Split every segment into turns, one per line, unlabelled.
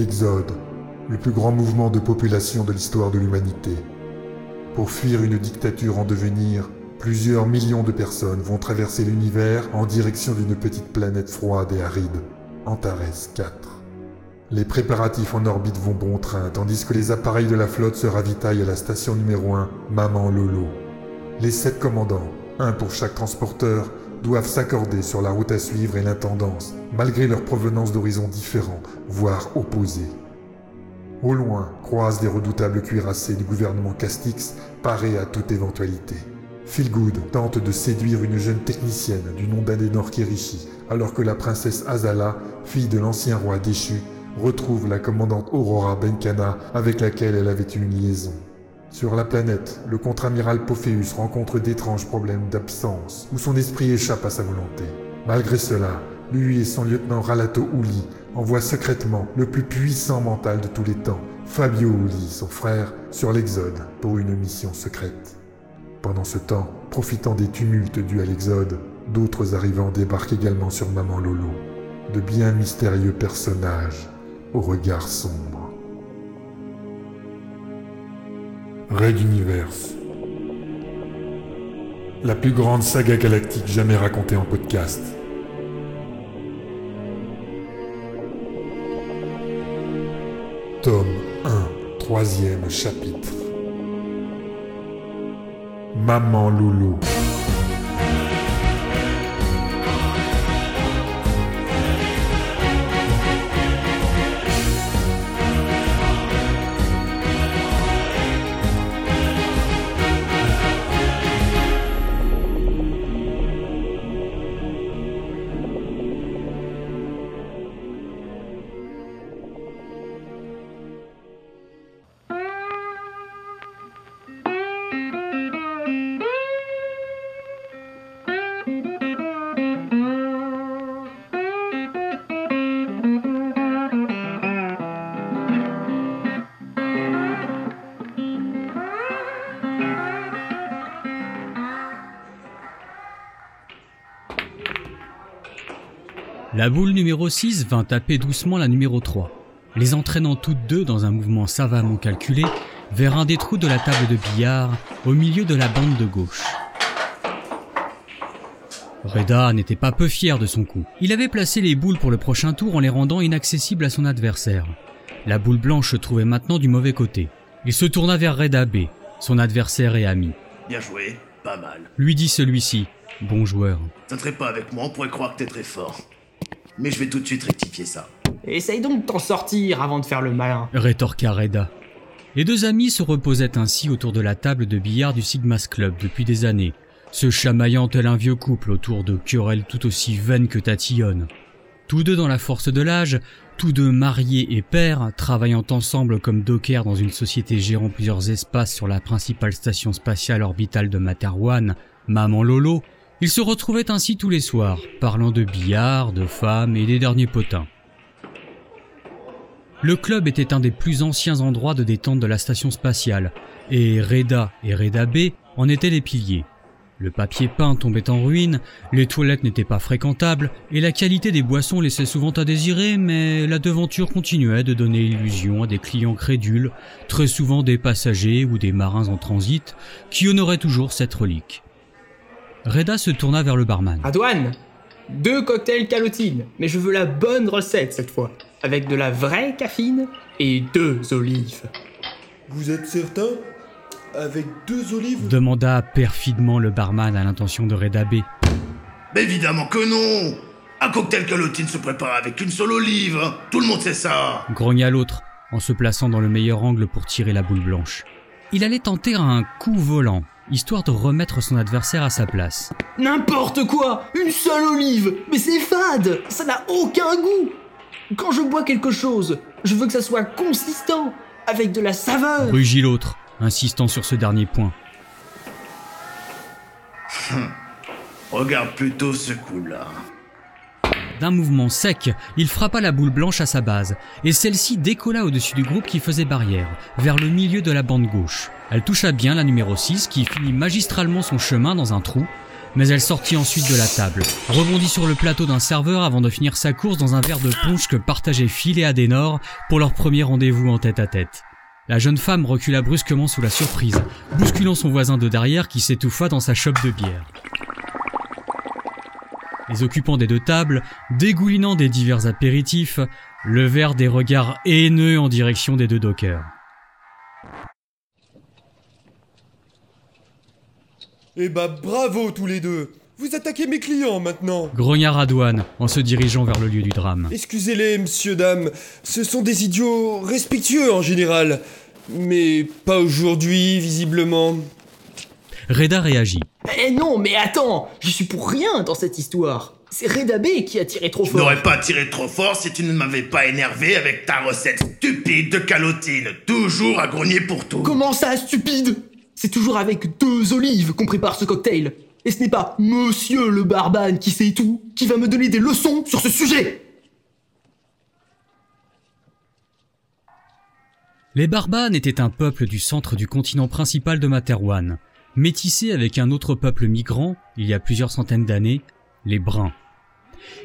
L'Exode, le plus grand mouvement de population de l'histoire de l'humanité. Pour fuir une dictature en devenir, plusieurs millions de personnes vont traverser l'univers en direction d'une petite planète froide et aride, Antares 4. Les préparatifs en orbite vont bon train, tandis que les appareils de la flotte se ravitaillent à la station numéro 1, Maman Lolo. Les sept commandants, un pour chaque transporteur, doivent s'accorder sur la route à suivre et l'intendance, malgré leur provenance d'horizons différents, voire opposés. Au loin, croisent des redoutables cuirassés du gouvernement Castix, parés à toute éventualité. Philgood tente de séduire une jeune technicienne du nom d'Adenor Kirishi, alors que la princesse Azala, fille de l'ancien roi déchu, retrouve la commandante Aurora Benkana avec laquelle elle avait eu une liaison. Sur la planète, le contre-amiral Pophéus rencontre d'étranges problèmes d'absence, où son esprit échappe à sa volonté. Malgré cela, lui et son lieutenant Ralato Uli envoient secrètement le plus puissant mental de tous les temps, Fabio Uli, son frère, sur l'Exode pour une mission secrète. Pendant ce temps, profitant des tumultes dus à l'Exode, d'autres arrivants débarquent également sur Maman Lolo. De bien mystérieux personnages, au regard sombre. Red Universe. La plus grande saga galactique jamais racontée en podcast. Tome 1, troisième chapitre. Maman Loulou.
La boule numéro 6 vint taper doucement la numéro 3, les entraînant toutes deux dans un mouvement savamment calculé vers un des trous de la table de billard au milieu de la bande de gauche. Reda n'était pas peu fier de son coup. Il avait placé les boules pour le prochain tour en les rendant inaccessibles à son adversaire. La boule blanche se trouvait maintenant du mauvais côté. Il se tourna vers Reda B, son adversaire et ami.
Bien joué, pas mal.
Lui dit celui-ci, bon joueur.
T'entrais pas avec moi, on pourrait croire que t'es très fort. Mais je vais tout de suite rectifier ça.
Essaye donc de t'en sortir avant de faire le malin.
rétorqua Reda. Les deux amis se reposaient ainsi autour de la table de billard du Sigma's Club depuis des années, se chamaillant tel un vieux couple autour de querelles tout aussi vaines que tatillonnes. Tous deux dans la force de l'âge, tous deux mariés et pères, travaillant ensemble comme dockers dans une société gérant plusieurs espaces sur la principale station spatiale orbitale de Materwan, Maman Lolo, ils se retrouvaient ainsi tous les soirs, parlant de billard, de femmes et des derniers potins. Le club était un des plus anciens endroits de détente de la station spatiale, et Reda et Reda B en étaient les piliers. Le papier peint tombait en ruine, les toilettes n'étaient pas fréquentables, et la qualité des boissons laissait souvent à désirer, mais la devanture continuait de donner illusion à des clients crédules, très souvent des passagers ou des marins en transit, qui honoraient toujours cette relique. Reda se tourna vers le barman.
Adouane Deux cocktails calotine, mais je veux la bonne recette cette fois, avec de la vraie caffeine et deux olives.
Vous êtes certain? Avec deux olives?
Demanda perfidement le barman à l'intention de Reda B.
Mais évidemment que non Un cocktail calotine se prépare avec une seule olive hein. Tout le monde sait ça
grogna l'autre, en se plaçant dans le meilleur angle pour tirer la boule blanche. Il allait tenter un coup volant, histoire de remettre son adversaire à sa place.
N'importe quoi Une seule olive Mais c'est fade Ça n'a aucun goût Quand je bois quelque chose, je veux que ça soit consistant, avec de la saveur
Rugit l'autre, insistant sur ce dernier point.
Regarde plutôt ce coup-là.
D'un mouvement sec, il frappa la boule blanche à sa base, et celle-ci décolla au-dessus du groupe qui faisait barrière, vers le milieu de la bande gauche. Elle toucha bien la numéro 6 qui finit magistralement son chemin dans un trou, mais elle sortit ensuite de la table, rebondit sur le plateau d'un serveur avant de finir sa course dans un verre de punch que partageaient Phil et Adenor pour leur premier rendez-vous en tête à tête. La jeune femme recula brusquement sous la surprise, bousculant son voisin de derrière qui s'étouffa dans sa chope de bière. Les occupants des deux tables, dégoulinant des divers apéritifs, levèrent des regards haineux en direction des deux dockers.
Eh bah bravo tous les deux Vous attaquez mes clients maintenant
Grogna Radouane en se dirigeant vers le lieu du drame.
Excusez-les, monsieur, dame, ce sont des idiots respectueux en général. Mais pas aujourd'hui, visiblement.
Reda réagit.
Eh non, mais attends, je suis pour rien dans cette histoire. C'est Reda B qui a tiré trop
Je
fort.
n'aurais pas tiré trop fort si tu ne m'avais pas énervé avec ta recette stupide de calotine, toujours à grogner pour tout.
Comment ça, stupide? C'est toujours avec deux olives qu'on prépare ce cocktail. Et ce n'est pas Monsieur le Barbane qui sait tout, qui va me donner des leçons sur ce sujet.
Les Barbanes étaient un peuple du centre du continent principal de Materwan, métissé avec un autre peuple migrant, il y a plusieurs centaines d'années, les Bruns.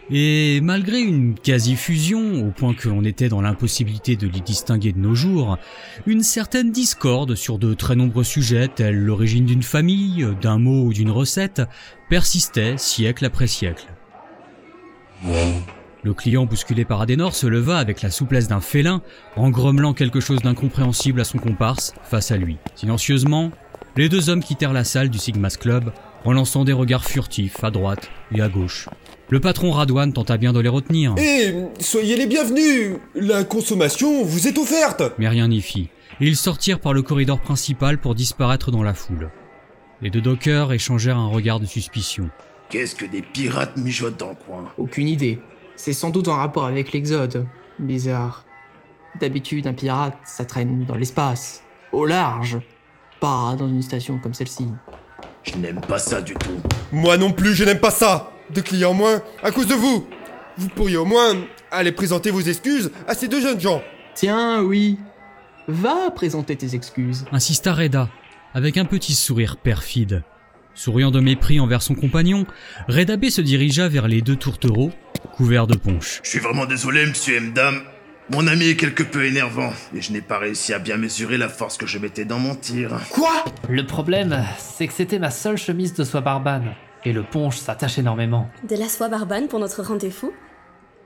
Et malgré une quasi-fusion, au point que l'on était dans l'impossibilité de les distinguer de nos jours, une certaine discorde sur de très nombreux sujets tels l'origine d'une famille, d'un mot ou d'une recette, persistait siècle après siècle. Le client bousculé par Adenor se leva avec la souplesse d'un félin, en grommelant quelque chose d'incompréhensible à son comparse face à lui. Silencieusement, les deux hommes quittèrent la salle du Sigma's Club en lançant des regards furtifs à droite et à gauche. Le patron Radouane tenta bien de les retenir,
Eh, soyez les bienvenus La consommation vous est offerte
mais rien n'y fit, et ils sortirent par le corridor principal pour disparaître dans la foule. Les deux dockers échangèrent un regard de suspicion.
Qu'est-ce que des pirates mijotent dans le coin?
Aucune idée. C'est sans doute en rapport avec l'Exode. Bizarre. D'habitude, un pirate, ça traîne dans l'espace. Au large. Pas dans une station comme celle-ci.
Je n'aime pas ça du tout.
Moi non plus, je n'aime pas ça Deux clients moins, à cause de vous Vous pourriez au moins aller présenter vos excuses à ces deux jeunes gens.
Tiens, oui. Va présenter tes excuses.
insista Reda, avec un petit sourire perfide. Souriant de mépris envers son compagnon, Reda B se dirigea vers les deux tourtereaux, couverts de punch.
Je suis vraiment désolé, monsieur M. Dame. Mon ami est quelque peu énervant, et je n'ai pas réussi à bien mesurer la force que je mettais dans mon tir.
Quoi?
Le problème, c'est que c'était ma seule chemise de soie barbane. Et le punch s'attache énormément.
De la soie barbane pour notre rendez-vous?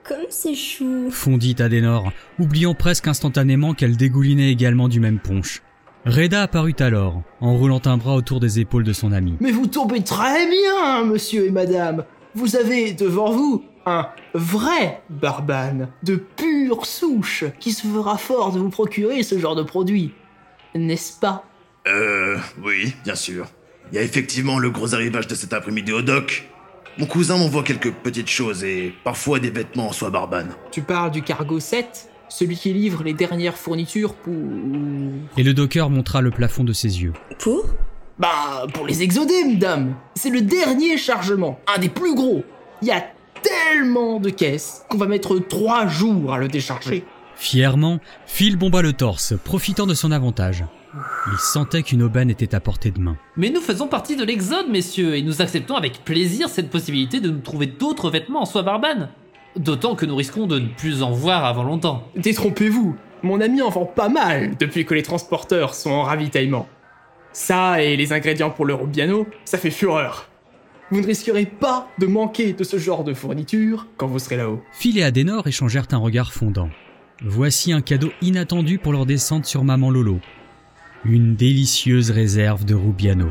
Comme c'est chou.
Fondit Adenor, oubliant presque instantanément qu'elle dégoulinait également du même punch. Reda apparut alors, en roulant un bras autour des épaules de son ami.
Mais vous tombez très bien, monsieur et madame. Vous avez devant vous un vrai barbane de pure souche qui se fera fort de vous procurer ce genre de produit. N'est-ce pas?
Euh, oui, bien sûr. Il y a effectivement le gros arrivage de cet après-midi au dock. Mon cousin m'envoie quelques petites choses et parfois des vêtements en soie barbane.
Tu parles du cargo 7 Celui qui livre les dernières fournitures pour...
Et le docker montra le plafond de ses yeux.
Pour?
Bah, pour les exodés, madame C'est le dernier chargement, un des plus gros Il y a tellement de caisses qu'on va mettre trois jours à le décharger.
Fièrement, Phil bomba le torse, profitant de son avantage. Il sentait qu'une aubaine était à portée de main.
Mais nous faisons partie de l'Exode, messieurs, et nous acceptons avec plaisir cette possibilité de nous trouver d'autres vêtements en soie barbane. D'autant que nous risquons de ne plus en voir avant longtemps.
Détrompez-vous, mon ami en vend pas mal depuis que les transporteurs sont en ravitaillement. Ça et les ingrédients pour le Rubiano, ça fait fureur. Vous ne risquerez pas de manquer de ce genre de fourniture quand vous serez là-haut.
Phil et Adenor échangèrent un regard fondant. Voici un cadeau inattendu pour leur descente sur Maman Lolo. Une délicieuse réserve de Rubiano.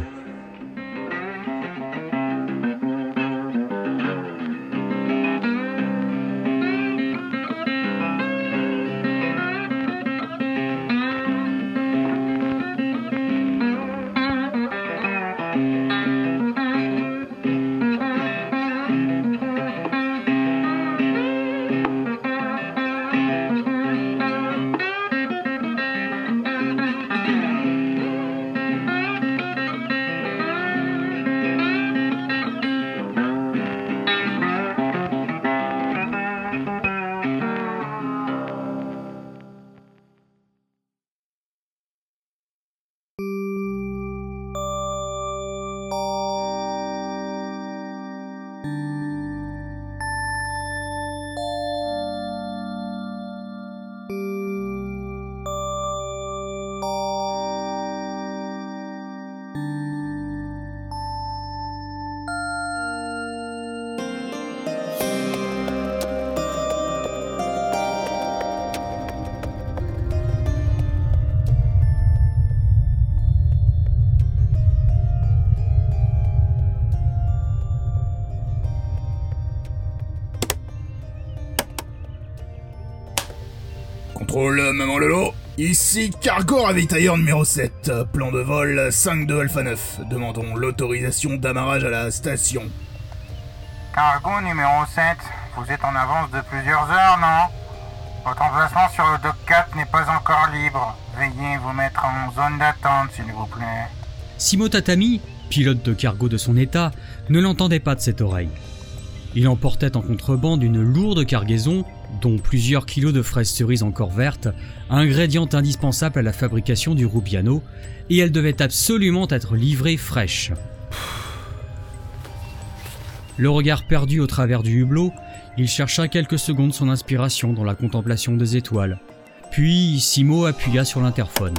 Ici Cargo Ravitailleur numéro 7. Plan de vol 5 de Alpha 9. Demandons l'autorisation d'amarrage à la station.
Cargo numéro 7, vous êtes en avance de plusieurs heures, non? Votre emplacement sur le dock 4 n'est pas encore libre. Veuillez vous mettre en zone d'attente, s'il vous plaît.
Simo Tatami, pilote de cargo de son état, ne l'entendait pas de cette oreille. Il emportait en contrebande une lourde cargaison, dont plusieurs kilos de fraises cerises encore vertes, ingrédient indispensable à la fabrication du Rubiano, et elle devait absolument être livrée fraîche. Le regard perdu au travers du hublot, il chercha quelques secondes son inspiration dans la contemplation des étoiles. Puis Simo appuya sur l'interphone.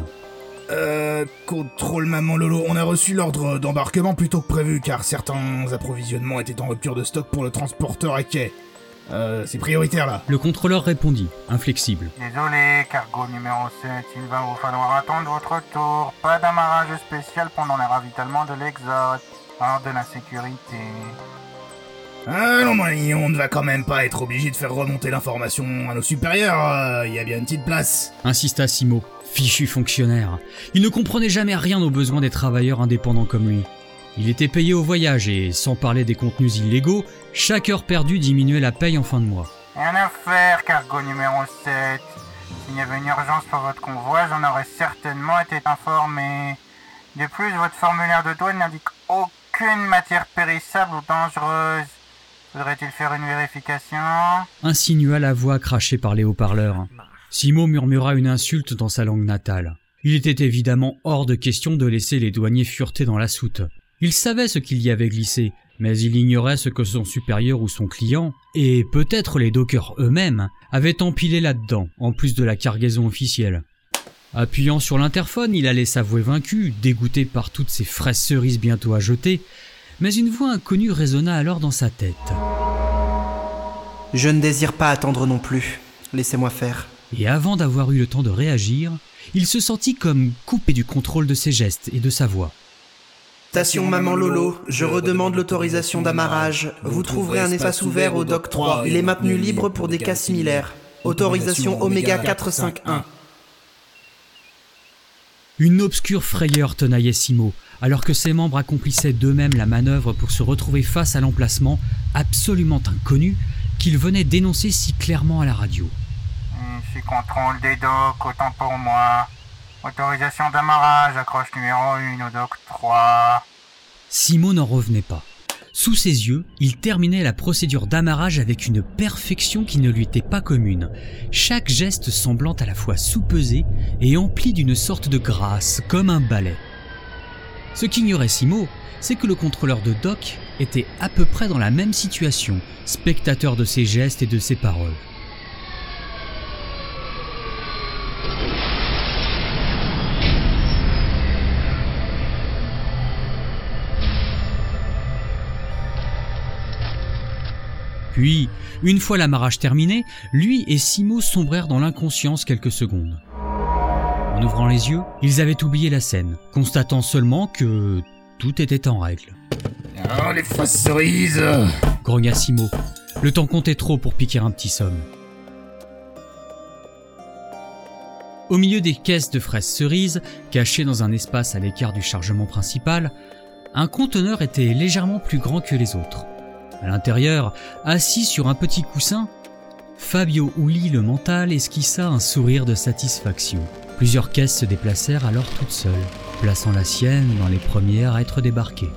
Euh, contrôle maman Lolo, on a reçu l'ordre d'embarquement plus tôt que prévu car certains approvisionnements étaient en rupture de stock pour le transporteur à quai. Euh, c'est prioritaire là.
Le contrôleur répondit, inflexible.
Désolé, cargo numéro 7, il va vous falloir attendre votre tour. Pas d'amarrage spécial pendant le ravitaillement de l'exode. Hors de la sécurité.
Ah non, mais on ne va quand même pas être obligé de faire remonter l'information à nos supérieurs, il y a bien une petite place.
Insista Simo, fichu fonctionnaire. Il ne comprenait jamais rien aux besoins des travailleurs indépendants comme lui. Il était payé au voyage et, sans parler des contenus illégaux, chaque heure perdue diminuait la paye en fin de mois.
Rien à faire, cargo numéro 7. S'il y avait une urgence pour votre convoi, j'en aurais certainement été informé. De plus, votre formulaire de douane n'indique aucune matière périssable ou dangereuse. Faudrait-il faire une vérification?
Insinua la voix crachée par les haut-parleurs. Simo murmura une insulte dans sa langue natale. Il était évidemment hors de question de laisser les douaniers fureter dans la soute. Il savait ce qu'il y avait glissé, mais il ignorait ce que son supérieur ou son client, et peut-être les dockers eux-mêmes, avaient empilé là-dedans, en plus de la cargaison officielle. Appuyant sur l'interphone, il allait s'avouer vaincu, dégoûté par toutes ces fraises cerises bientôt à jeter, mais une voix inconnue résonna alors dans sa tête.
Je ne désire pas attendre non plus. Laissez-moi faire.
Et avant d'avoir eu le temps de réagir, il se sentit comme coupé du contrôle de ses gestes et de sa voix.
Station Maman Lolo, je redemande l'autorisation d'amarrage. Vous trouverez un espace ouvert au dock 3. Il est maintenu libre pour des cas similaires. Autorisation Oméga 451.
Une obscure frayeur tenaillait Simo, alors que ses membres accomplissaient d'eux-mêmes la manœuvre pour se retrouver face à l'emplacement absolument inconnu qu'il venait d'énoncer si clairement à la radio.
Ici contrôle des docks, autant pour moi. Autorisation d'amarrage, accroche numéro 1 au dock 3.
Simo n'en revenait pas. Sous ses yeux, il terminait la procédure d'amarrage avec une perfection qui ne lui était pas commune, chaque geste semblant à la fois soupesé et empli d'une sorte de grâce, comme un ballet. Ce qu'ignorait Simo, c'est que le contrôleur de Doc était à peu près dans la même situation, spectateur de ses gestes et de ses paroles. Puis, une fois l'amarrage terminé, lui et Simo sombrèrent dans l'inconscience quelques secondes. En ouvrant les yeux, ils avaient oublié la scène, constatant seulement que tout était en règle.
Oh, les fraises cerises
grogna Simo. Le temps comptait trop pour piquer un petit somme. Au milieu des caisses de fraises cerises, cachées dans un espace à l'écart du chargement principal, un conteneur était légèrement plus grand que les autres. À l'intérieur, assis sur un petit coussin, Fabio Ouli le mental esquissa un sourire de satisfaction. Plusieurs caisses se déplacèrent alors toutes seules, plaçant la sienne dans les premières à être débarquées.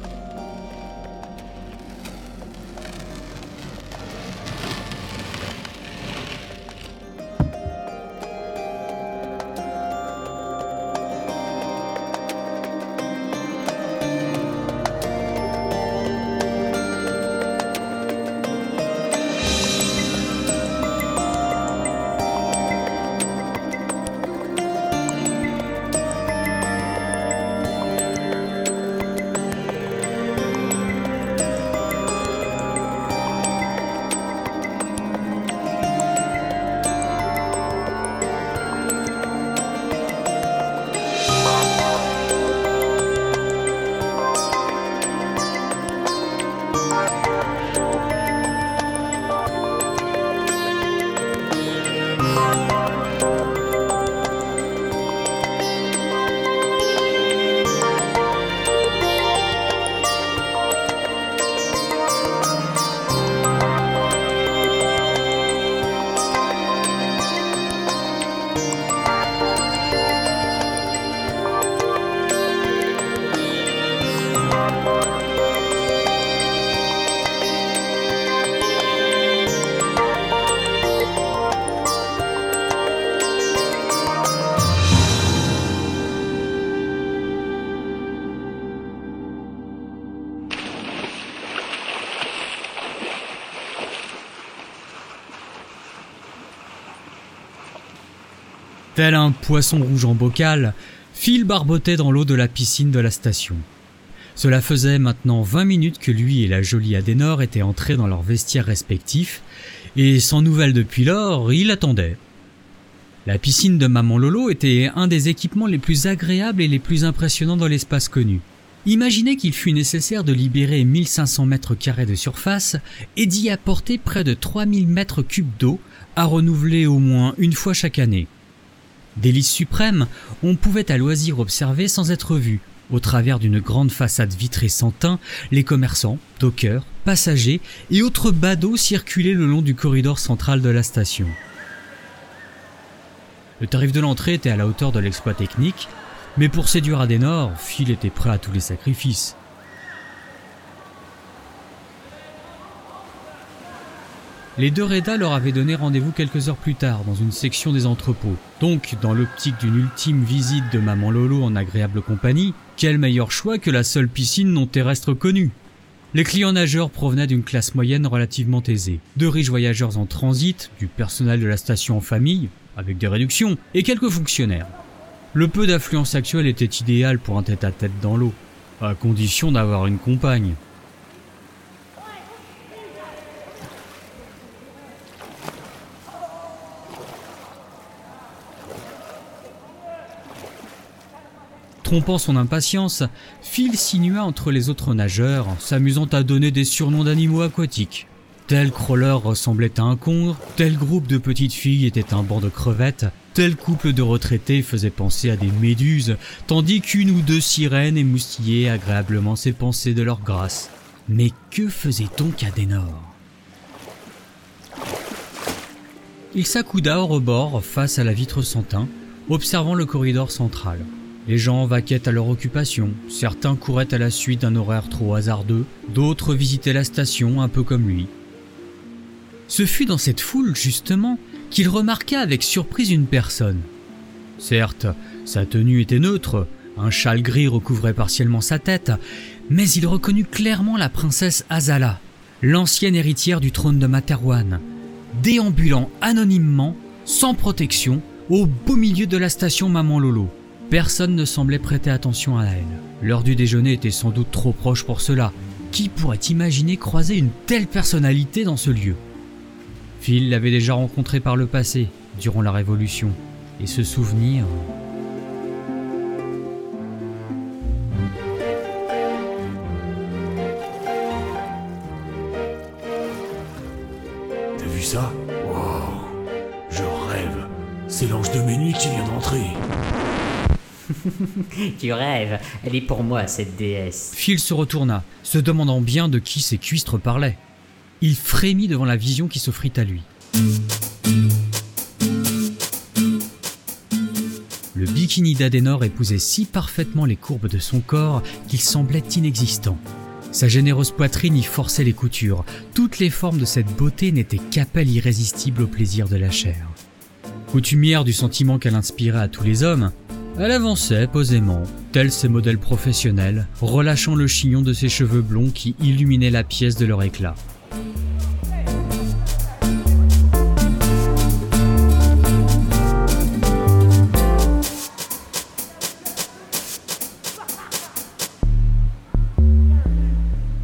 Tel un poisson rouge en bocal, Phil barbotait dans l'eau de la piscine de la station. Cela faisait maintenant 20 minutes que lui et la jolie Adenor étaient entrés dans leurs vestiaires respectifs, et sans nouvelles depuis lors, il attendait. La piscine de Maman Lolo était un des équipements les plus agréables et les plus impressionnants dans l'espace connu. Imaginez qu'il fut nécessaire de libérer 1500 mètres carrés de surface et d'y apporter près de 3000 mètres cubes d'eau à renouveler au moins une fois chaque année. Délice suprême, on pouvait à loisir observer sans être vu, au travers d'une grande façade vitrée sans teint, les commerçants, dockers, passagers et autres badauds circulaient le long du corridor central de la station. Le tarif de l'entrée était à la hauteur de l'exploit technique, mais pour séduire Adenor, Phil était prêt à tous les sacrifices. Les deux Reda leur avaient donné rendez-vous quelques heures plus tard dans une section des entrepôts. Donc, dans l'optique d'une ultime visite de Maman Lolo en agréable compagnie, quel meilleur choix que la seule piscine non terrestre connue? Les clients nageurs provenaient d'une classe moyenne relativement aisée. Deux riches voyageurs en transit, du personnel de la station en famille, avec des réductions, et quelques fonctionnaires. Le peu d'affluence actuelle était idéal pour un tête-à-tête dans l'eau, à condition d'avoir une compagne. Trompant son impatience, Phil sinua entre les autres nageurs, s'amusant à donner des surnoms d'animaux aquatiques. Tel crawler ressemblait à un congre, tel groupe de petites filles était un banc de crevettes, tel couple de retraités faisait penser à des méduses, tandis qu'une ou deux sirènes émoustillaient agréablement ses pensées de leur grâce. Mais que faisait donc Adenor Il s'accouda au rebord face à la vitre sans observant le corridor central. Les gens vaquaient à leur occupation, certains couraient à la suite d'un horaire trop hasardeux, d'autres visitaient la station un peu comme lui. Ce fut dans cette foule, justement, qu'il remarqua avec surprise une personne. Certes, sa tenue était neutre, un châle gris recouvrait partiellement sa tête, mais il reconnut clairement la princesse Azala, l'ancienne héritière du trône de Materwan, déambulant anonymement, sans protection, au beau milieu de la station Maman Lolo. Personne ne semblait prêter attention à elle. L'heure du déjeuner était sans doute trop proche pour cela. Qui pourrait imaginer croiser une telle personnalité dans ce lieu? Phil l'avait déjà rencontré par le passé, durant la Révolution, et ce souvenir...
tu rêves, elle est pour moi cette déesse.
Phil se retourna, se demandant bien de qui ces cuistres parlaient. Il frémit devant la vision qui s'offrit à lui. Le bikini d'Adenor épousait si parfaitement les courbes de son corps qu'il semblait inexistant. Sa généreuse poitrine y forçait les coutures. Toutes les formes de cette beauté n'étaient qu'appel irrésistible au plaisir de la chair. Coutumière du sentiment qu'elle inspirait à tous les hommes, elle avançait posément, tels ses modèles professionnels, relâchant le chignon de ses cheveux blonds qui illuminaient la pièce de leur éclat.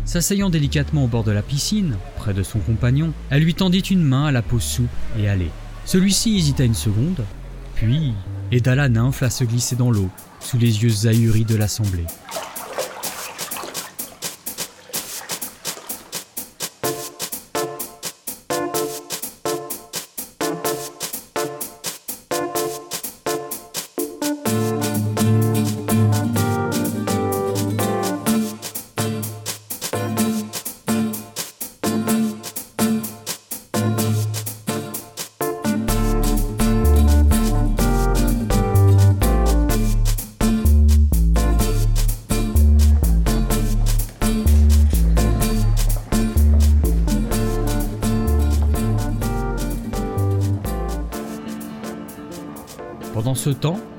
S'asseyant délicatement au bord de la piscine, près de son compagnon, elle lui tendit une main à la peau souple et allait. Celui-ci hésita une seconde, puis la nymphe à se glisser dans l'eau, sous les yeux ahuris de l'assemblée.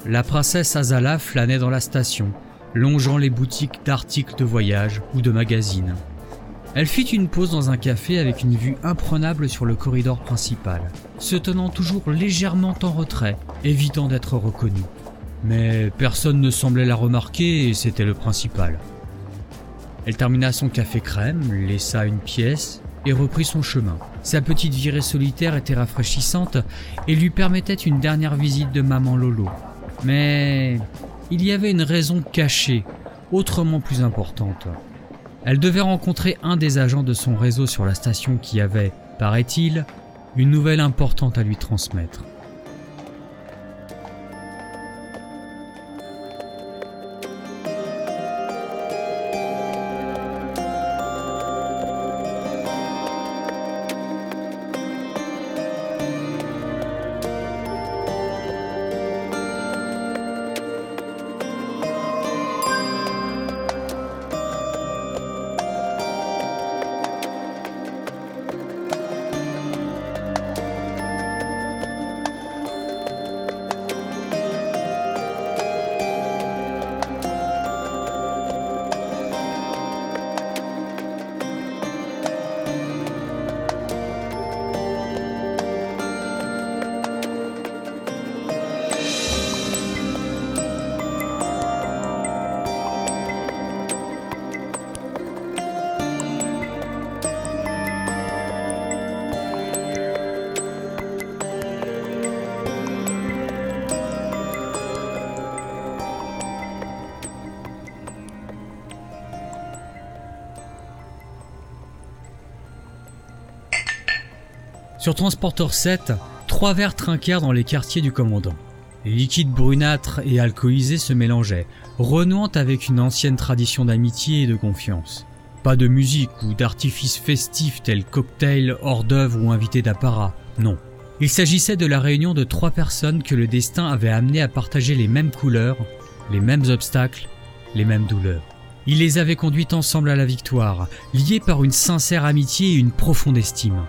La princesse Azala flânait dans la station, longeant les boutiques d'articles de voyage ou de magazines. Elle fit une pause dans un café avec une vue imprenable sur le corridor principal, se tenant toujours légèrement en retrait, évitant d'être reconnue. Mais personne ne semblait la remarquer et c'était le principal. Elle termina son café crème, laissa une pièce et reprit son chemin. Sa petite virée solitaire était rafraîchissante et lui permettait une dernière visite de maman Lolo. Mais il y avait une raison cachée, autrement plus importante. Elle devait rencontrer un des agents de son réseau sur la station qui avait, paraît-il, une nouvelle importante à lui transmettre. Sur Transporteur 7, trois verres trinquèrent dans les quartiers du commandant. Les liquides brunâtres et alcoolisés se mélangeaient, renouant avec une ancienne tradition d'amitié et de confiance. Pas de musique ou d'artifices festifs tels cocktails, hors d'œuvre ou invités d'apparat, non. Il s'agissait de la réunion de trois personnes que le destin avait amenées à partager les mêmes couleurs, les mêmes obstacles, les mêmes douleurs. Il les avait conduites ensemble à la victoire, liées par une sincère amitié et une profonde estime.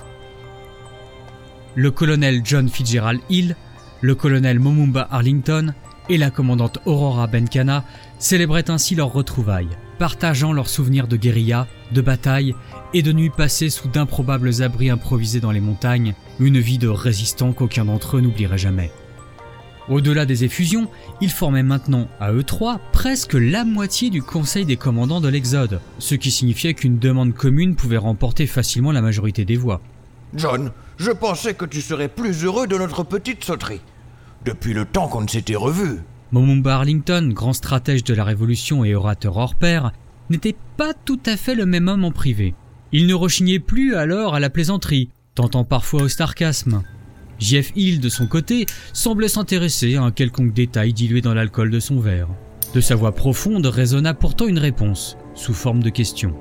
Le colonel John Fitzgerald Hill, le colonel Momumba Arlington et la commandante Aurora Benkana célébraient ainsi leurs retrouvailles, partageant leurs souvenirs de guérilla, de bataille et de nuits passées sous d'improbables abris improvisés dans les montagnes, une vie de résistant qu'aucun d'entre eux n'oublierait jamais. Au-delà des effusions, ils formaient maintenant, à eux trois, presque la moitié du conseil des commandants de l'Exode, ce qui signifiait qu'une demande commune pouvait remporter facilement la majorité des voix.
John, je pensais que tu serais plus heureux de notre petite sauterie. Depuis le temps qu'on ne s'était revus.
Momumba Arlington, grand stratège de la Révolution et orateur hors pair, n'était pas tout à fait le même homme en privé. Il ne rechignait plus alors à la plaisanterie, tentant parfois au sarcasme. Jeff Hill, de son côté, semblait s'intéresser à un quelconque détail dilué dans l'alcool de son verre. De sa voix profonde résonna pourtant une réponse, sous forme de question.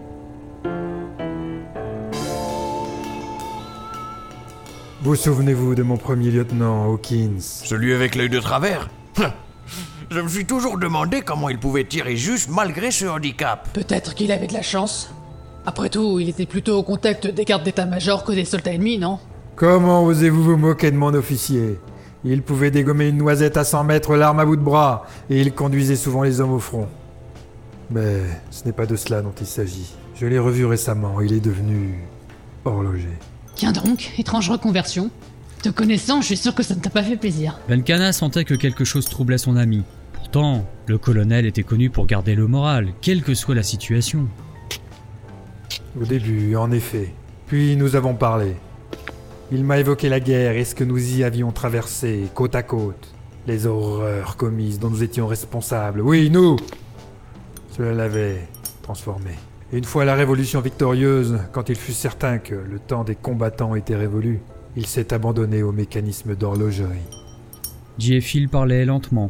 Vous souvenez-vous de mon premier lieutenant, Hawkins?
Celui avec l'œil de travers? Je me suis toujours demandé comment il pouvait tirer juste malgré ce handicap.
Peut-être qu'il avait de la chance. Après tout, il était plutôt au contact des gardes d'état-major que des soldats ennemis, non?
Comment osez-vous vous moquer de mon officier? Il pouvait dégommer une noisette à 100 mètres, l'arme à bout de bras, et il conduisait souvent les hommes au front. Mais ce n'est pas de cela dont il s'agit. Je l'ai revu récemment, il est devenu horloger.
Tiens donc, étrange reconversion. Te connaissant, je suis sûr que ça ne t'a pas fait plaisir.
Benkana sentait que quelque chose troublait son ami. Pourtant, le colonel était connu pour garder le moral, quelle que soit la situation.
Au début, en effet. Puis nous avons parlé. Il m'a évoqué la guerre et ce que nous y avions traversé, côte à côte. Les horreurs commises dont nous étions responsables. Oui, nous Cela l'avait transformé. Et une fois la révolution victorieuse, quand il fut certain que le temps des combattants était révolu, il s'est abandonné au mécanisme d'horlogerie.
Phil parlait lentement,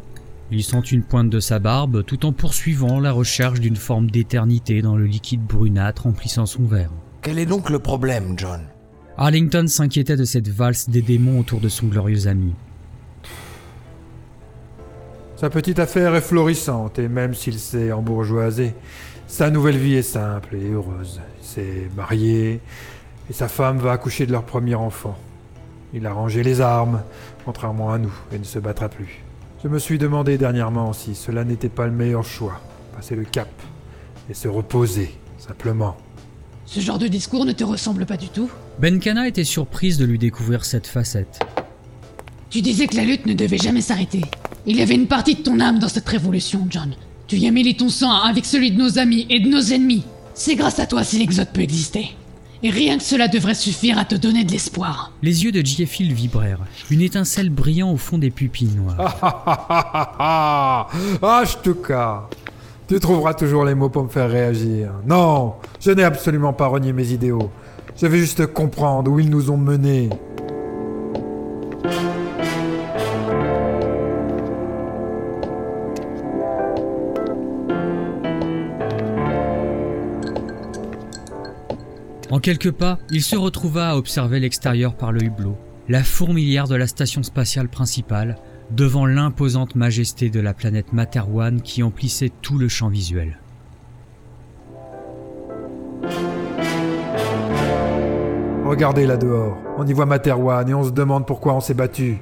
lissant une pointe de sa barbe tout en poursuivant la recherche d'une forme d'éternité dans le liquide brunâtre remplissant son verre.
Quel est donc le problème, John?
Arlington s'inquiétait de cette valse des démons autour de son glorieux ami.
Sa petite affaire est florissante, et même s'il s'est embourgeoisé, sa nouvelle vie est simple et heureuse. Il s'est marié et sa femme va accoucher de leur premier enfant. Il a rangé les armes, contrairement à nous, et ne se battra plus. Je me suis demandé dernièrement si cela n'était pas le meilleur choix. Passer le cap et se reposer, simplement.
Ce genre de discours ne te ressemble pas du tout.
Benkana était surprise de lui découvrir cette facette.
Tu disais que la lutte ne devait jamais s'arrêter. Il y avait une partie de ton âme dans cette révolution, John. Tu y as mêlé ton sang avec celui de nos amis et de nos ennemis. C'est grâce à toi si l'Exode peut exister. Et rien que cela devrait suffire à te donner de l'espoir.
Les yeux de Giefil vibrèrent, une étincelle brillant au fond des pupilles noires.
Ah ah ah ah ah Ah, je te cas Tu trouveras toujours les mots pour me faire réagir. Non, je n'ai absolument pas renié mes idéaux. Je veux juste comprendre où ils nous ont menés.
En quelques pas, il se retrouva à observer l'extérieur par le hublot, la fourmilière de la station spatiale principale, devant l'imposante majesté de la planète Materwan qui emplissait tout le champ visuel.
Regardez là dehors, on y voit Materwan et on se demande pourquoi on s'est battu.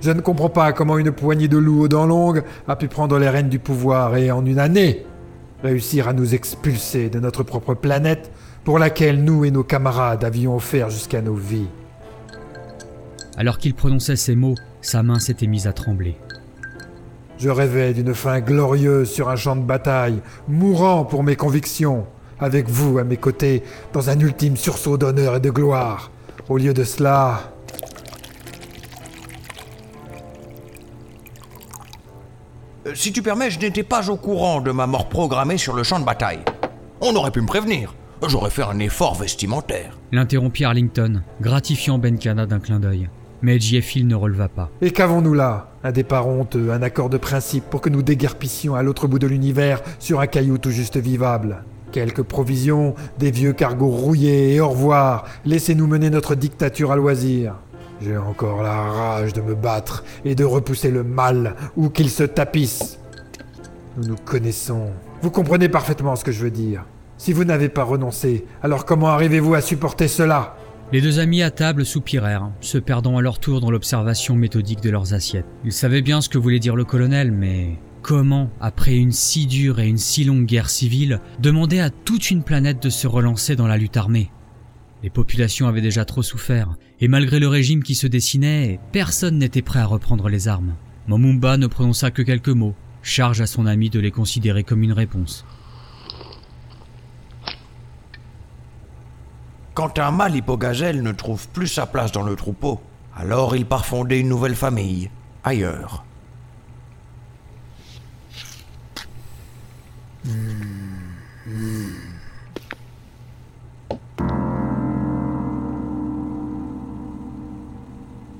Je ne comprends pas comment une poignée de loups aux dents longues a pu prendre les rênes du pouvoir et en une année réussir à nous expulser de notre propre planète pour laquelle nous et nos camarades avions offert jusqu'à nos vies.
Alors qu'il prononçait ces mots, sa main s'était mise à trembler.
Je rêvais d'une fin glorieuse sur un champ de bataille, mourant pour mes convictions, avec vous à mes côtés, dans un ultime sursaut d'honneur et de gloire. Au lieu de cela...
Euh, Si tu permets, je n'étais pas au courant de ma mort programmée sur le champ de bataille. On aurait pu me prévenir. J'aurais fait un effort vestimentaire.
L'interrompit Arlington, gratifiant Benkana d'un clin d'œil. Mais Giefil ne releva pas.
Et qu'avons-nous là? Un départ honteux, un accord de principe pour que nous déguerpissions à l'autre bout de l'univers sur un caillou tout juste vivable. Quelques provisions, des vieux cargos rouillés et au revoir. Laissez-nous mener notre dictature à loisir. J'ai encore la rage de me battre et de repousser le mal où qu'il se tapisse. Nous nous connaissons. Vous comprenez parfaitement ce que je veux dire. Si vous n'avez pas renoncé, alors comment arrivez-vous à supporter cela
Les deux amis à table soupirèrent, se perdant à leur tour dans l'observation méthodique de leurs assiettes. Ils savaient bien ce que voulait dire le colonel, mais comment, après une si dure et une si longue guerre civile, demander à toute une planète de se relancer dans la lutte armée? Les populations avaient déjà trop souffert, et malgré le régime qui se dessinait, personne n'était prêt à reprendre les armes. Momumba ne prononça que quelques mots, charge à son ami de les considérer comme une réponse.
Quand un mâle hypogazelle ne trouve plus sa place dans le troupeau, alors il part fonder une nouvelle famille, ailleurs.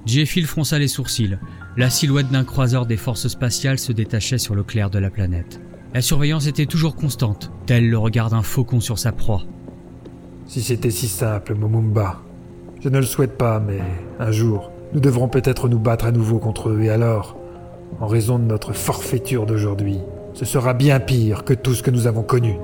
Jeffil fronça les sourcils. La silhouette d'un croiseur des forces spatiales se détachait sur le clair de la planète. La surveillance était toujours constante, tel le regard d'un faucon sur sa proie.
Si c'était si simple, Momumba. Je ne le souhaite pas, mais un jour, nous devrons peut-être nous battre à nouveau contre eux, et alors, en raison de notre forfaiture d'aujourd'hui, ce sera bien pire que tout ce que nous avons connu.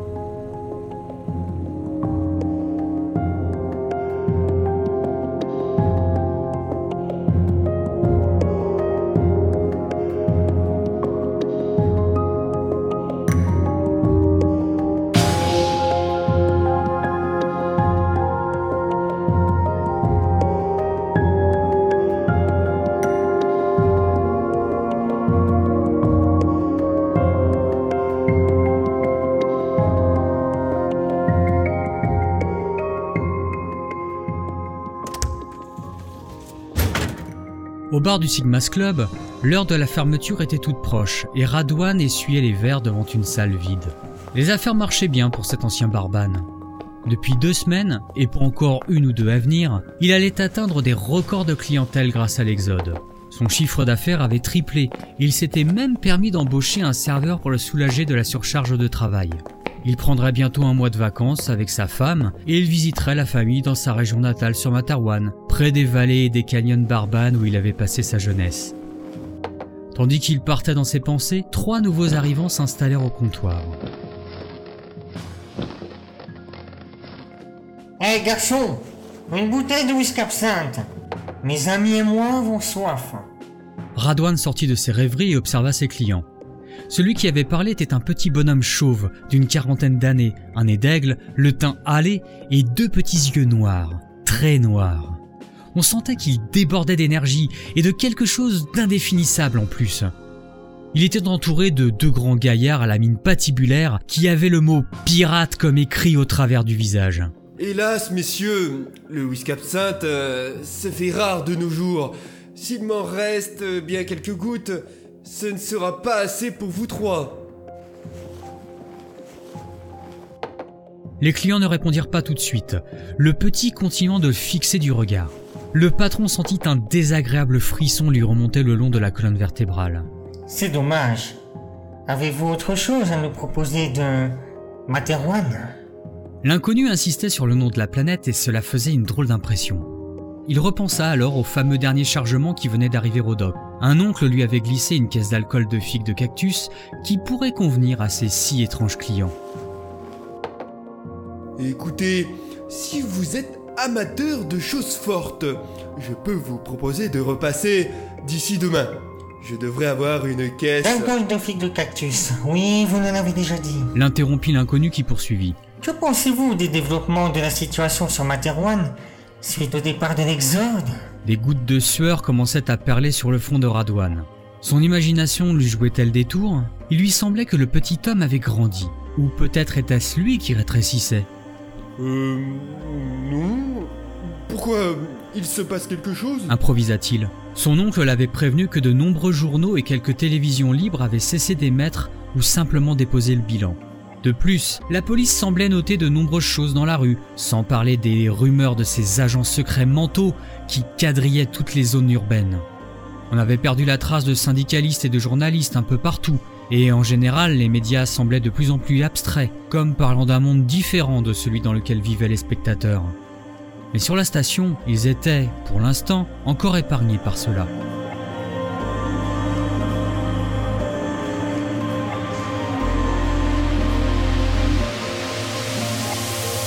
Sigma's Club, l'heure de la fermeture était toute proche et Radwan essuyait les verres devant une salle vide. Les affaires marchaient bien pour cet ancien barbane. Depuis deux semaines, et pour encore une ou deux à venir, il allait atteindre des records de clientèle grâce à l'Exode. Son chiffre d'affaires avait triplé, il s'était même permis d'embaucher un serveur pour le soulager de la surcharge de travail. Il prendrait bientôt un mois de vacances avec sa femme et il visiterait la famille dans sa région natale sur Matarwan, près des vallées et des canyons barbanes où il avait passé sa jeunesse. Tandis qu'il partait dans ses pensées, trois nouveaux arrivants s'installèrent au comptoir.
Hé garçon, une bouteille de whisky absinthe. Mes amis et moi avons soif.
Radwan sortit de ses rêveries et observa ses clients. Celui qui avait parlé était un petit bonhomme chauve d'une quarantaine d'années, un nez d'aigle, le teint hâlé et deux petits yeux noirs, très noirs. On sentait qu'il débordait d'énergie et de quelque chose d'indéfinissable en plus. Il était entouré de deux grands gaillards à la mine patibulaire qui avaient le mot pirate comme écrit au travers du visage.
Hélas, messieurs, le whisky absinthe euh, se fait rare de nos jours. S'il m'en reste euh, bien quelques gouttes, ce ne sera pas assez pour vous trois.
Les clients ne répondirent pas tout de suite, le petit continuant de le fixer du regard. Le patron sentit un désagréable frisson lui remonter le long de la colonne vertébrale.
C'est dommage. Avez-vous autre chose à nous proposer de Materwan?
L'inconnu insistait sur le nom de la planète et cela faisait une drôle d'impression. Il repensa alors au fameux dernier chargement qui venait d'arriver au dock. Un oncle lui avait glissé une caisse d'alcool de figue de cactus qui pourrait convenir à ces si étranges clients.
Écoutez, si vous êtes amateur de choses fortes, je peux vous proposer de repasser d'ici demain. Je devrais avoir une caisse.
D'alcool de figue de cactus. Oui, vous nous l'avez déjà dit.
L'interrompit l'inconnu qui poursuivit.
Que pensez-vous des développements de la situation sur Materwan suite au départ de l'Exode?
Des gouttes de sueur commençaient à perler sur le front de Radouane. Son imagination lui jouait-elle des tours? Il lui semblait que le petit homme avait grandi. Ou peut-être était-ce lui qui rétrécissait?
Euh. Non. Pourquoi il se passe quelque chose?
Improvisa-t-il. Son oncle l'avait prévenu que de nombreux journaux et quelques télévisions libres avaient cessé d'émettre ou simplement déposé le bilan. De plus, la police semblait noter de nombreuses choses dans la rue, sans parler des rumeurs de ces agents secrets mentaux qui quadrillaient toutes les zones urbaines. On avait perdu la trace de syndicalistes et de journalistes un peu partout, et en général les médias semblaient de plus en plus abstraits, comme parlant d'un monde différent de celui dans lequel vivaient les spectateurs. Mais sur la station, ils étaient, pour l'instant, encore épargnés par cela.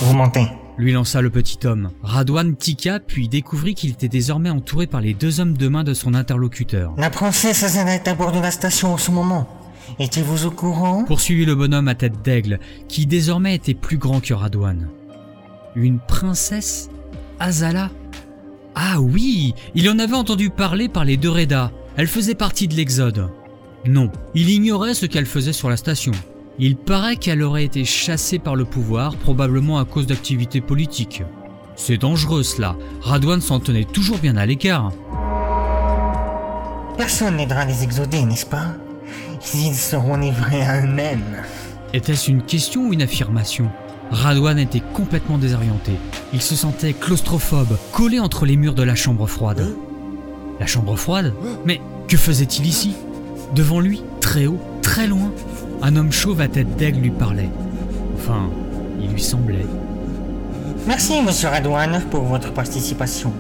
Vous mentez.
Lui lança le petit homme. Radouane tika puis découvrit qu'il était désormais entouré par les deux hommes de main de son interlocuteur.
La princesse Azana est à bord de la station en ce moment. Étiez-vous au courant?
Poursuivit le bonhomme à tête d'aigle, qui désormais était plus grand que Radouane. Une princesse? Azala? Ah oui, il en avait entendu parler par les deux Reda. Elle faisait partie de l'Exode. Non, il ignorait ce qu'elle faisait sur la station. Il paraît qu'elle aurait été chassée par le pouvoir, probablement à cause d'activités politiques. C'est dangereux cela. Radouane s'en tenait toujours bien à l'écart.
Personne n'aidera les exodés, n'est-ce pas? Ils seront livrés à eux-mêmes.
Était-ce une question ou une affirmation? Radouane était complètement désorienté. Il se sentait claustrophobe, collé entre les murs de la chambre froide. La chambre froide? Mais que faisait-il ici? Devant lui, très haut, très loin, un homme chauve à tête d'aigle lui parlait. Enfin, il lui semblait.
Merci, monsieur Radouane, pour votre participation.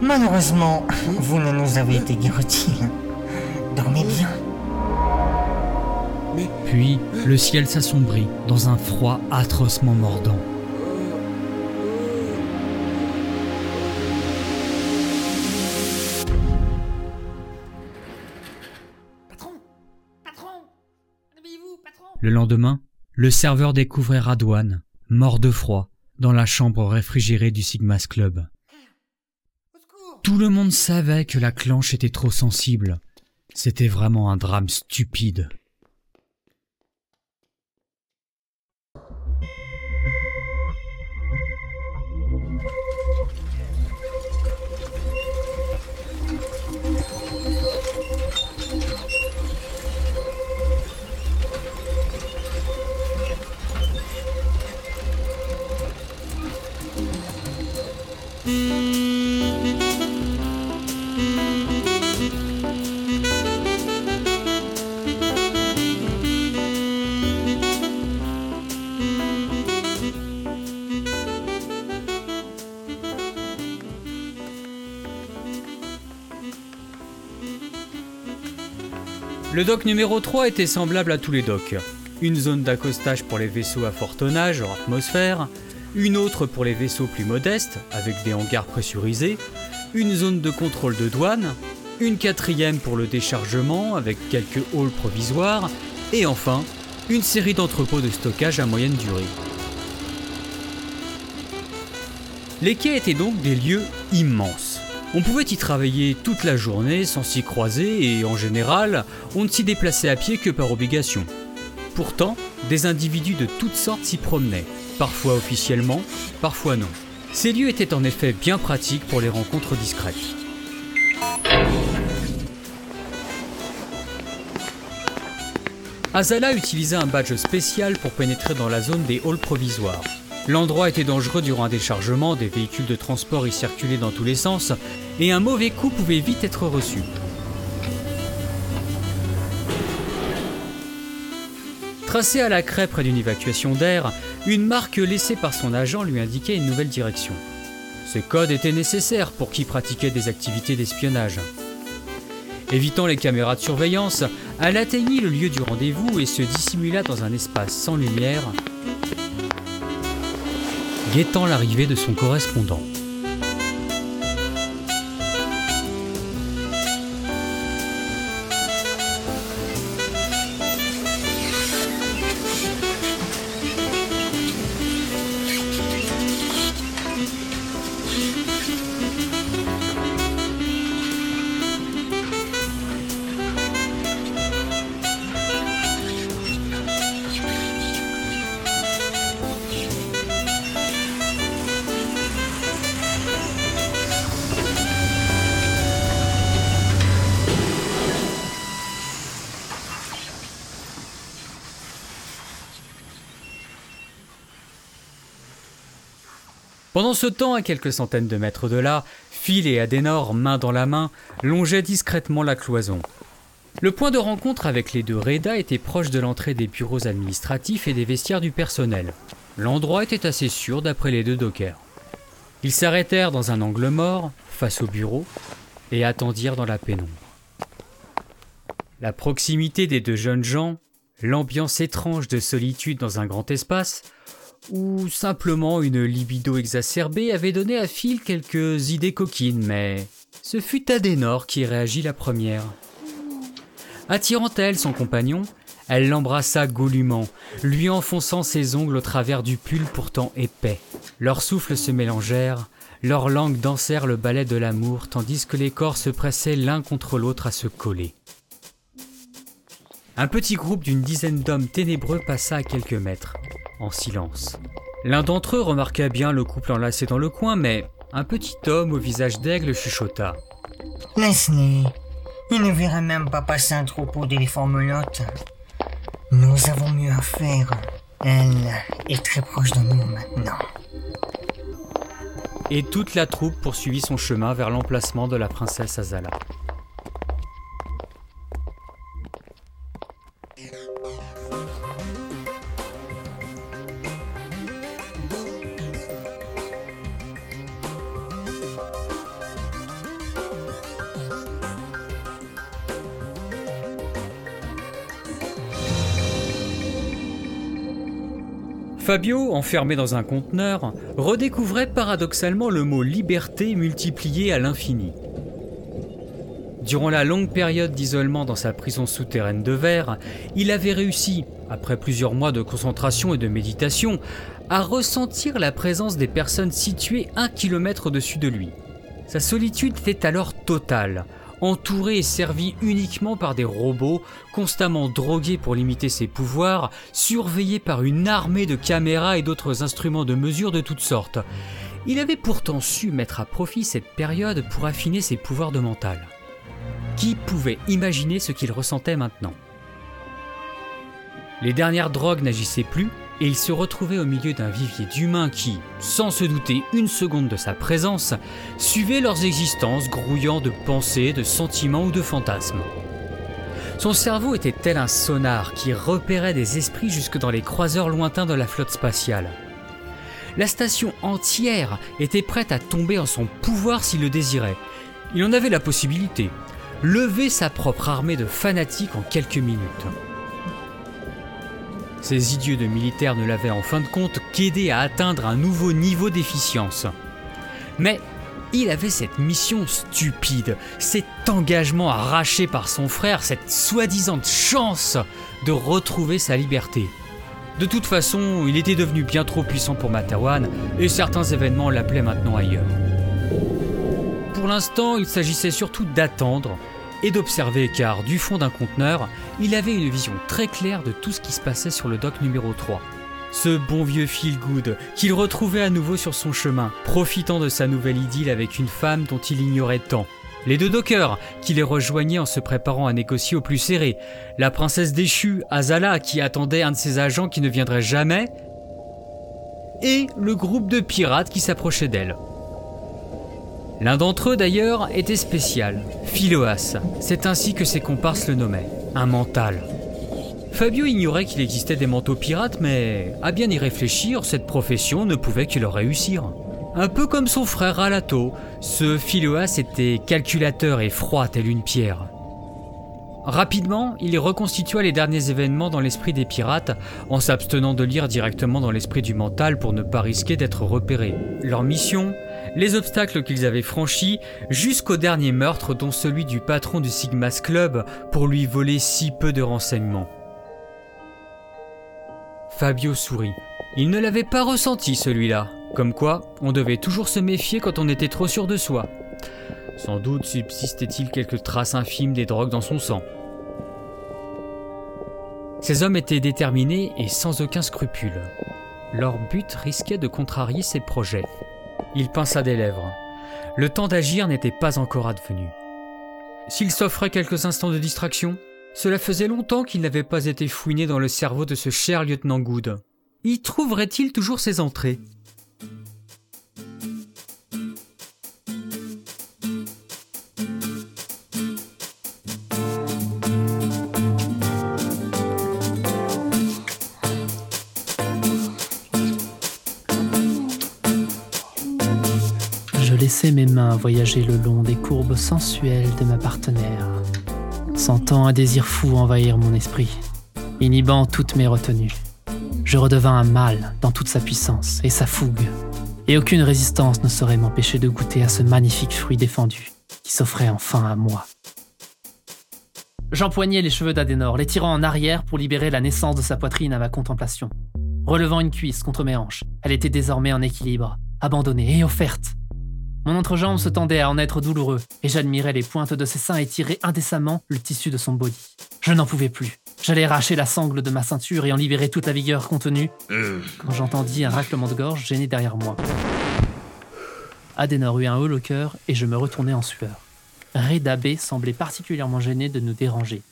Malheureusement, vous ne nous avez été guère utiles. Dormez bien.
Puis, le ciel s'assombrit dans un froid atrocement mordant. Le lendemain, le serveur découvrait Radouane, mort de froid, dans la chambre réfrigérée du Sigmas Club. Tout le monde savait que la clanche était trop sensible. C'était vraiment un drame stupide. Le dock numéro 3 était semblable à tous les docks. Une zone d'accostage pour les vaisseaux à fort tonnage hors atmosphère, une autre pour les vaisseaux plus modestes, avec des hangars pressurisés, une zone de contrôle de douane, une quatrième pour le déchargement avec quelques halls provisoires, et enfin, une série d'entrepôts de stockage à moyenne durée. Les quais étaient donc des lieux immenses. On pouvait y travailler toute la journée sans s'y croiser et en général, on ne s'y déplaçait à pied que par obligation. Pourtant, des individus de toutes sortes s'y promenaient, parfois officiellement, parfois non. Ces lieux étaient en effet bien pratiques pour les rencontres discrètes. Azala utilisait un badge spécial pour pénétrer dans la zone des halls provisoires. L'endroit était dangereux durant un déchargement, des véhicules de transport y circulaient dans tous les sens, et un mauvais coup pouvait vite être reçu. Tracé à la craie près d'une évacuation d'air, une marque laissée par son agent lui indiquait une nouvelle direction. Ce code était nécessaire pour qui pratiquait des activités d'espionnage. Évitant les caméras de surveillance, elle atteignit le lieu du rendez-vous et se dissimula dans un espace sans lumière, guettant l'arrivée de son correspondant. Pendant ce temps, à quelques centaines de mètres de là, Phil et Adenor, main dans la main, longeaient discrètement la cloison. Le point de rencontre avec les deux Reda était proche de l'entrée des bureaux administratifs et des vestiaires du personnel. L'endroit était assez sûr d'après les deux dockers. Ils s'arrêtèrent dans un angle mort, face au bureau, et attendirent dans la pénombre. La proximité des deux jeunes gens, l'ambiance étrange de solitude dans un grand espace, ou simplement une libido exacerbée avait donné à Phil quelques idées coquines, mais ce fut Adenor qui réagit la première. Attirant à elle son compagnon, elle l'embrassa goulûment, lui enfonçant ses ongles au travers du pull pourtant épais. Leurs souffles se mélangèrent, leurs langues dansèrent le ballet de l'amour tandis que les corps se pressaient l'un contre l'autre à se coller. Un petit groupe d'une dizaine d'hommes ténébreux passa à quelques mètres, en silence. L'un d'entre eux remarqua bien le couple enlacé dans le coin, mais un petit homme au visage d'aigle chuchota.
Laisse-les. Il ne verra même pas passer un troupeau d'éléphants melottes. Nous avons mieux à faire. Elle est très proche de nous maintenant.
Et toute la troupe poursuivit son chemin vers l'emplacement de la princesse Azala. Fabio, enfermé dans un conteneur, redécouvrait paradoxalement le mot liberté multiplié à l'infini. Durant la longue période d'isolement dans sa prison souterraine de verre, il avait réussi, après plusieurs mois de concentration et de méditation, à ressentir la présence des personnes situées un kilomètre au-dessus de lui. Sa solitude était alors totale, entouré et servi uniquement par des robots, constamment drogués pour limiter ses pouvoirs, surveillé par une armée de caméras et d'autres instruments de mesure de toutes sortes. Il avait pourtant su mettre à profit cette période pour affiner ses pouvoirs de mental. Qui pouvait imaginer ce qu'il ressentait maintenant? Les dernières drogues n'agissaient plus, et il se retrouvait au milieu d'un vivier d'humains qui, sans se douter une seconde de sa présence, suivaient leurs existences grouillant de pensées, de sentiments ou de fantasmes. Son cerveau était tel un sonar qui repérait des esprits jusque dans les croiseurs lointains de la flotte spatiale. La station entière était prête à tomber en son pouvoir s'il le désirait. Il en avait la possibilité. Lever sa propre armée de fanatiques en quelques minutes. Ces idiots de militaires ne l'avaient en fin de compte qu'aidé à atteindre un nouveau niveau d'efficience. Mais Il avait cette mission stupide, cet engagement arraché par son frère, cette soi-disant chance de retrouver sa liberté. De toute façon, il était devenu bien trop puissant pour Matawan et certains événements l'appelaient maintenant ailleurs. Pour l'instant, il s'agissait surtout d'attendre et d'observer car du fond d'un conteneur, il avait une vision très claire de tout ce qui se passait sur le dock numéro 3. Ce bon vieux feel good qu'il retrouvait à nouveau sur son chemin, profitant de sa nouvelle idylle avec une femme dont il ignorait tant. Les deux dockers qui les rejoignaient en se préparant à négocier au plus serré. La princesse déchue, Azala, qui attendait un de ses agents qui ne viendrait jamais. Et le groupe de pirates qui s'approchait d'elle. L'un d'entre eux d'ailleurs était spécial, Philoas. C'est ainsi que ses comparses le nommaient. Un mental. Fabio ignorait qu'il existait des manteaux pirates, mais à bien y réfléchir, cette profession ne pouvait que leur réussir. Un peu comme son frère Alato, ce Philoas était calculateur et froid tel une pierre. Rapidement, il reconstitua les derniers événements dans l'esprit des pirates, en s'abstenant de lire directement dans l'esprit du mental pour ne pas risquer d'être repéré. Leur mission? Les obstacles qu'ils avaient franchis, jusqu'au dernier meurtre dont celui du patron du Sigma's Club pour lui voler si peu de renseignements. Fabio sourit. Il ne l'avait pas ressenti celui-là. Comme quoi, on devait toujours se méfier quand on était trop sûr de soi. Sans doute subsistait-il quelques traces infimes des drogues dans son sang. Ces hommes étaient déterminés et sans aucun scrupule. Leur but risquait de contrarier ses projets. Il pinça des lèvres. Le temps d'agir n'était pas encore advenu. S'il s'offrait quelques instants de distraction, cela faisait longtemps qu'il n'avait pas été fouiné dans le cerveau de ce cher lieutenant Good. Y trouverait-il toujours ses entrées?
Voyager le long des courbes sensuelles de ma partenaire, sentant un désir fou envahir mon esprit, inhibant toutes mes retenues. Je redevins un mâle dans toute sa puissance et sa fougue, et aucune résistance ne saurait m'empêcher de goûter à ce magnifique fruit défendu qui s'offrait enfin à moi. J'empoignai les cheveux d'Adenor, les tirant en arrière pour libérer la naissance de sa poitrine à ma contemplation. Relevant une cuisse contre mes hanches, elle était désormais en équilibre, abandonnée et offerte. Mon entrejambe se tendait à en être douloureux, et j'admirais les pointes de ses seins étirer indécemment le tissu de son body. Je n'en pouvais plus. J'allais arracher la sangle de ma ceinture et en libérer toute la vigueur contenue, quand j'entendis un raclement de gorge gêné derrière moi. Adenor eut un haut au cœur et je me retournai en sueur. Reda B semblait particulièrement gêné de nous déranger.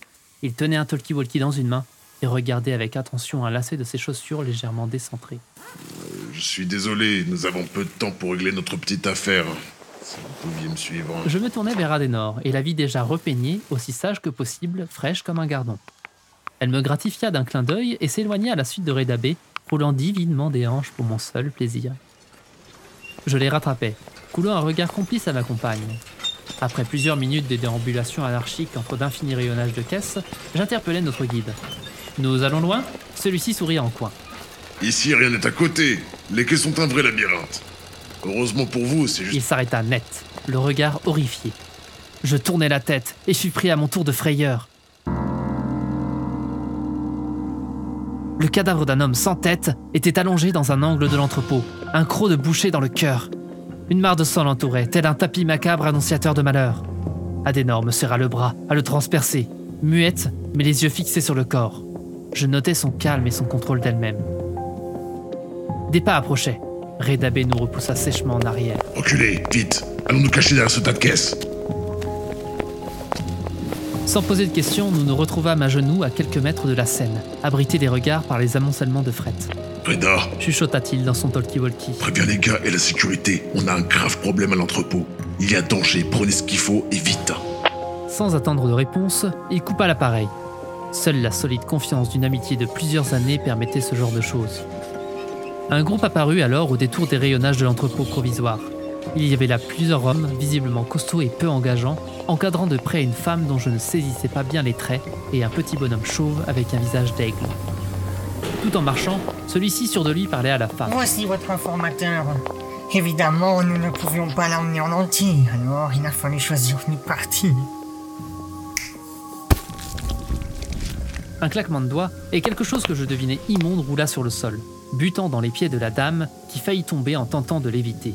Il tenait un talkie-walkie dans une main et regardait avec attention un lacet de ses chaussures légèrement décentré.
Je suis désolé, nous avons peu de temps pour régler notre petite affaire. Si vous pouviez me suivre.
Je me tournai vers Adenor et la vis déjà repeignée, aussi sage que possible, fraîche comme un gardon. Elle me gratifia d'un clin d'œil et s'éloigna à la suite de Reda B, roulant divinement des hanches pour mon seul plaisir. Je les rattrapai, coulant un regard complice à ma compagne. Après plusieurs minutes de déambulation anarchique entre d'infinis rayonnages de caisses, j'interpellai notre guide. Nous allons loin Celui-ci sourit en coin.
Ici, rien n'est à côté. Les quais sont un vrai labyrinthe. Heureusement pour vous, c'est juste.
Il s'arrêta net, le regard horrifié. Je tournai la tête et fus pris à mon tour de frayeur. Le cadavre d'un homme sans tête était allongé dans un angle de l'entrepôt, un croc de boucher dans le cœur. Une mare de sang l'entourait, tel un tapis macabre annonciateur de malheur. Adenor me serra le bras, à le transpercer, muette, mais les yeux fixés sur le corps. Je notais son calme et son contrôle d'elle-même. Des pas approchaient. Reda B nous repoussa sèchement en arrière.
Reculez, vite Allons nous cacher derrière ce tas de caisses
Sans poser de questions, nous nous retrouvâmes à genoux à quelques mètres de la scène, abrités des regards par les amoncellements de fret.
Reda,
Chuchota-t-il dans son talkie-walkie.
préviens les gars et la sécurité. On a un grave problème à l'entrepôt. Il y a danger, prenez ce qu'il faut et vite.
Sans attendre de réponse, il coupa l'appareil. Seule la solide confiance d'une amitié de plusieurs années permettait ce genre de choses. Un groupe apparut alors au détour des rayonnages de l'entrepôt provisoire. Il y avait là plusieurs hommes, visiblement costauds et peu engageants, encadrant de près une femme dont je ne saisissais pas bien les traits et un petit bonhomme chauve avec un visage d'aigle. Tout en marchant, celui-ci sûr de lui parlait à la femme.
Voici votre informateur. Évidemment, nous ne pouvions pas l'emmener en entier, alors il a fallu choisir une partie.
Un claquement de doigts et quelque chose que je devinais immonde roula sur le sol, butant dans les pieds de la dame qui faillit tomber en tentant de l'éviter.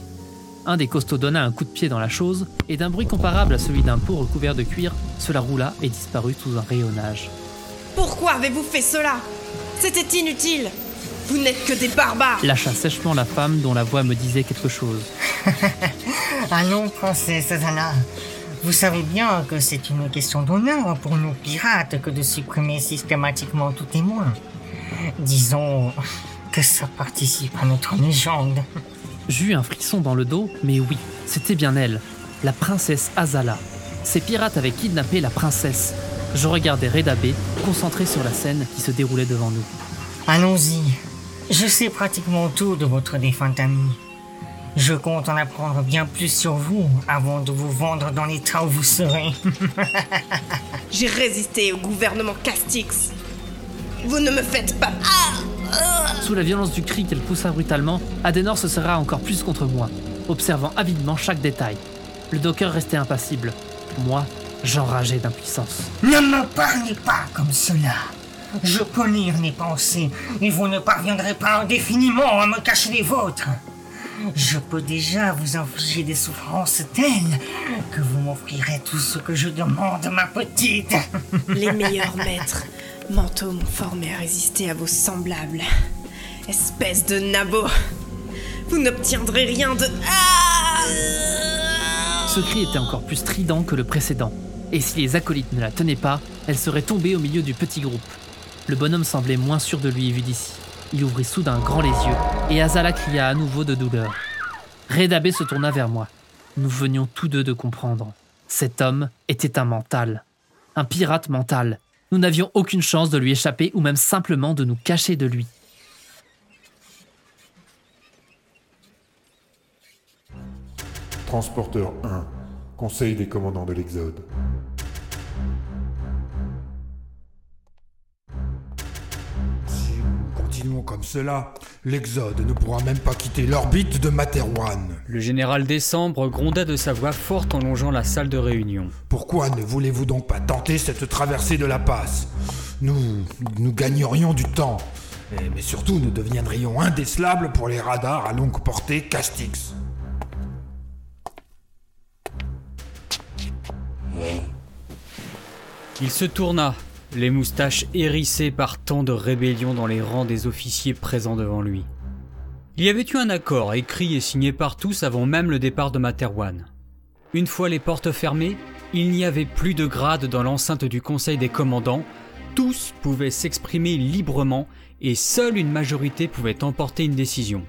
Un des costauds donna un coup de pied dans la chose et d'un bruit comparable à celui d'un pot recouvert de cuir, cela roula et disparut sous un rayonnage.
Pourquoi avez-vous fait cela? C'était inutile Vous n'êtes que des barbares
Lâcha sèchement la femme dont la voix me disait quelque chose.
Allons, princesse Azala. Vous savez bien que c'est une question d'honneur pour nous pirates que de supprimer systématiquement tout témoin. Disons que ça participe à notre légende.
J'eus un frisson dans le dos, mais oui, c'était bien elle, la princesse Azala. Ces pirates avaient kidnappé la princesse. Je regardais Redabé, concentré sur la scène qui se déroulait devant nous.
Allons-y. Je sais pratiquement tout de votre défunt ami. Je compte en apprendre bien plus sur vous avant de vous vendre dans l'état où vous serez.
J'ai résisté au gouvernement Castix. Vous ne me faites pas... Ah
Sous la violence du cri qu'elle poussa brutalement, Adenor se serra encore plus contre moi, observant avidement chaque détail. Le docker restait impassible. Moi, j'enrageais d'impuissance.
Ne me parlez pas comme cela. Je peux lire les pensées et vous ne parviendrez pas indéfiniment à me cacher les vôtres. Je peux déjà vous infliger des souffrances telles que vous m'offrirez tout ce que je demande, ma petite.
Les meilleurs maîtres mentaux m'ont formé à résister à vos semblables. Espèce de nabo Vous n'obtiendrez rien de... Ah
Ce cri était encore plus strident que le précédent, et si les acolytes ne la tenaient pas, elle serait tombée au milieu du petit groupe. Le bonhomme semblait moins sûr de lui vu d'ici. Il ouvrit soudain grand les yeux, et Azala cria à nouveau de douleur. Redabé se tourna vers moi. Nous venions tous deux de comprendre. Cet homme était un mental. Un pirate mental. Nous n'avions aucune chance de lui échapper ou même simplement de nous cacher de lui.
Transporteur 1, Conseil des commandants de l'Exode.
Continuons comme cela, l'Exode ne pourra même pas quitter l'orbite de Materwan.
Le général Décembre gronda de sa voix forte en longeant la salle de réunion.
Pourquoi ne voulez-vous donc pas tenter cette traversée de la passe? Nous, nous gagnerions du temps. Et- mais surtout, nous deviendrions indécelables pour les radars à longue portée Castix.
Il se tourna, les moustaches hérissées par tant de rébellion dans les rangs des officiers présents devant lui. Il y avait eu un accord écrit et signé par tous avant même le départ de Materwan. Une fois les portes fermées, il n'y avait plus de grade dans l'enceinte du Conseil des commandants, tous pouvaient s'exprimer librement et seule une majorité pouvait emporter une décision.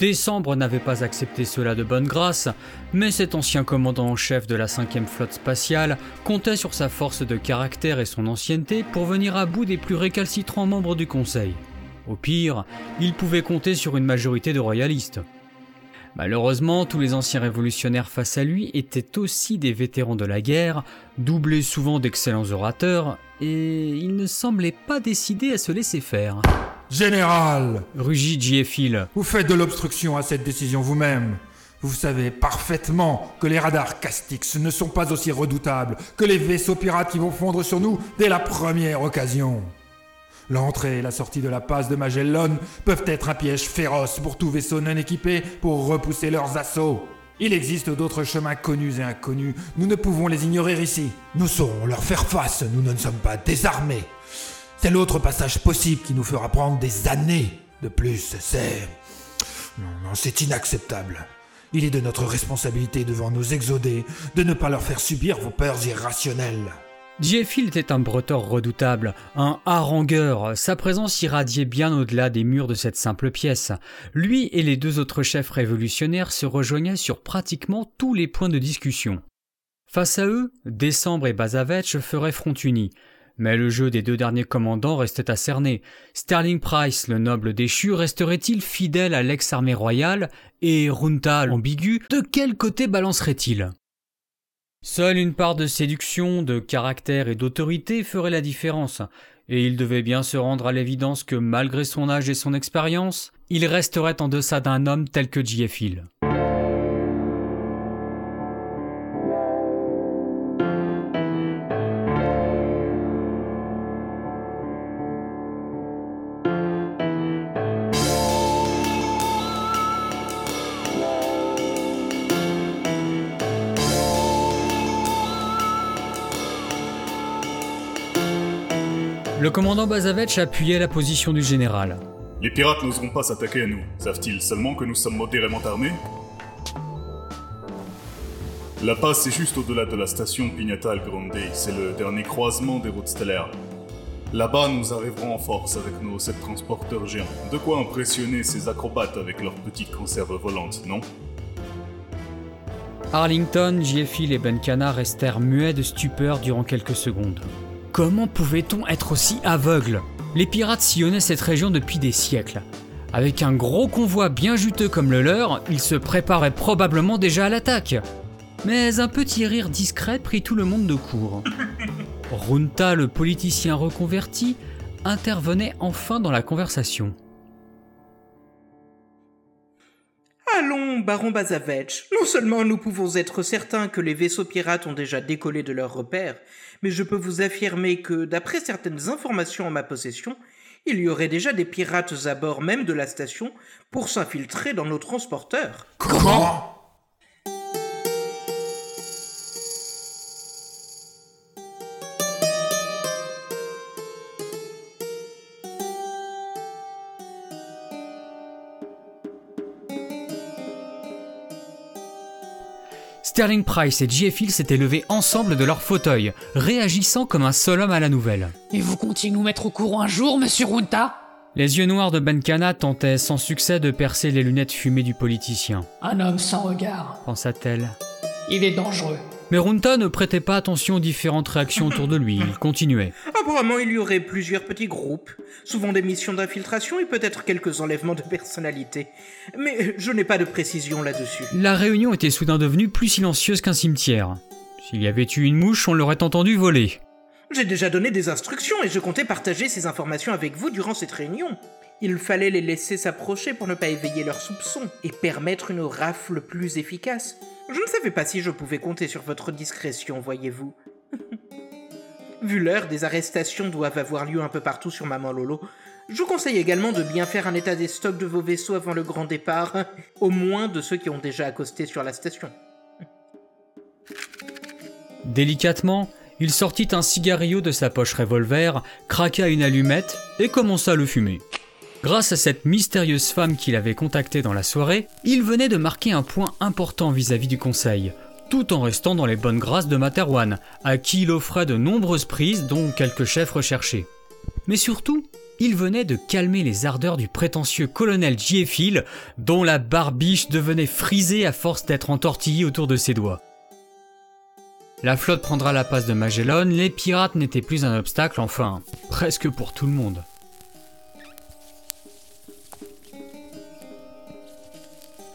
Décembre n'avait pas accepté cela de bonne grâce, mais cet ancien commandant en chef de la 5e flotte spatiale comptait sur sa force de caractère et son ancienneté pour venir à bout des plus récalcitrants membres du Conseil. Au pire, il pouvait compter sur une majorité de royalistes. Malheureusement, tous les anciens révolutionnaires face à lui étaient aussi des vétérans de la guerre, doublés souvent d'excellents orateurs, et il ne semblait pas décidé à se laisser faire.
Général
Rugit Giefil.
Vous faites de l'obstruction à cette décision vous-même. Vous savez parfaitement que les radars Castix ne sont pas aussi redoutables que les vaisseaux pirates qui vont fondre sur nous dès la première occasion. L'entrée et la sortie de la passe de Magellan peuvent être un piège féroce pour tout vaisseau non équipé pour repousser leurs assauts. Il existe d'autres chemins connus et inconnus, nous ne pouvons les ignorer ici. Nous saurons leur faire face, nous ne sommes pas désarmés. C'est l'autre passage possible qui nous fera prendre des années de plus, c'est... Non, non, c'est inacceptable. Il est de notre responsabilité devant nos exodés de ne pas leur faire subir vos peurs irrationnelles.
Giefil était un bretor redoutable, un harangueur. Sa présence irradiait bien au-delà des murs de cette simple pièce. Lui et les deux autres chefs révolutionnaires se rejoignaient sur pratiquement tous les points de discussion. Face à eux, Décembre et Bazavetch feraient front uni. Mais le jeu des deux derniers commandants restait à cerner. Sterling Price, le noble déchu, resterait-il fidèle à l'ex-armée royale? Et Runta, ambigu, de quel côté balancerait-il? Seule une part de séduction, de caractère et d'autorité ferait la différence, et il devait bien se rendre à l'évidence que malgré son âge et son expérience, il resterait en deçà d'un homme tel que J.F. Le commandant Bazavetch appuyait la position du général.
Les pirates n'oseront pas s'attaquer à nous. Savent-ils seulement que nous sommes modérément armés La passe est juste au-delà de la station Pignatal Grande. C'est le dernier croisement des routes stellaires. Là-bas, nous arriverons en force avec nos sept transporteurs géants. De quoi impressionner ces acrobates avec leurs petites conserves volantes, non?
Arlington, Hill et Benkana restèrent muets de stupeur durant quelques secondes. Comment pouvait-on être aussi aveugle? Les pirates sillonnaient cette région depuis des siècles. Avec un gros convoi bien juteux comme le leur, ils se préparaient probablement déjà à l'attaque. Mais un petit rire discret prit tout le monde de court. Runta, le politicien reconverti, intervenait enfin dans la conversation.
Allons, baron Bazavetch. Non seulement nous pouvons être certains que les vaisseaux pirates ont déjà décollé de leurs repères, mais je peux vous affirmer que, d'après certaines informations en ma possession, il y aurait déjà des pirates à bord même de la station pour s'infiltrer dans nos transporteurs.
Comment?
Sterling Price et J.F. Hill s'étaient levés ensemble de leur fauteuil, réagissant comme un seul homme à la nouvelle.
Et vous comptiez nous mettre au courant un jour, monsieur Runta?
Les yeux noirs de Benkana tentaient sans succès de percer les lunettes fumées du politicien.
Un homme sans regard.
Pensa-t-elle.
Il est dangereux.
Mais Runta ne prêtait pas attention aux différentes réactions autour de lui, il continuait.
Apparemment, il y aurait plusieurs petits groupes, souvent des missions d'infiltration et peut-être quelques enlèvements de personnalité. Mais je n'ai pas de précision là-dessus.
La réunion était soudain devenue plus silencieuse qu'un cimetière. S'il y avait eu une mouche, on l'aurait entendu voler.
J'ai déjà donné des instructions et je comptais partager ces informations avec vous durant cette réunion. Il fallait les laisser s'approcher pour ne pas éveiller leurs soupçons et permettre une rafle plus efficace. Je ne savais pas si je pouvais compter sur votre discrétion, voyez-vous. Vu l'heure, des arrestations doivent avoir lieu un peu partout sur Maman Lolo. Je vous conseille également de bien faire un état des stocks de vos vaisseaux avant le grand départ, au moins de ceux qui ont déjà accosté sur la station.
Délicatement, il sortit un cigarillo de sa poche revolver, craqua une allumette et commença à le fumer. Grâce à cette mystérieuse femme qu'il avait contactée dans la soirée, il venait de marquer un point important vis-à-vis du conseil, tout en restant dans les bonnes grâces de Materwan, à qui il offrait de nombreuses prises, dont quelques chefs recherchés. Mais surtout, il venait de calmer les ardeurs du prétentieux colonel Giefil, dont la barbiche devenait frisée à force d'être entortillée autour de ses doigts. La flotte prendra la passe de Magellan, les pirates n'étaient plus un obstacle, enfin, presque pour tout le monde.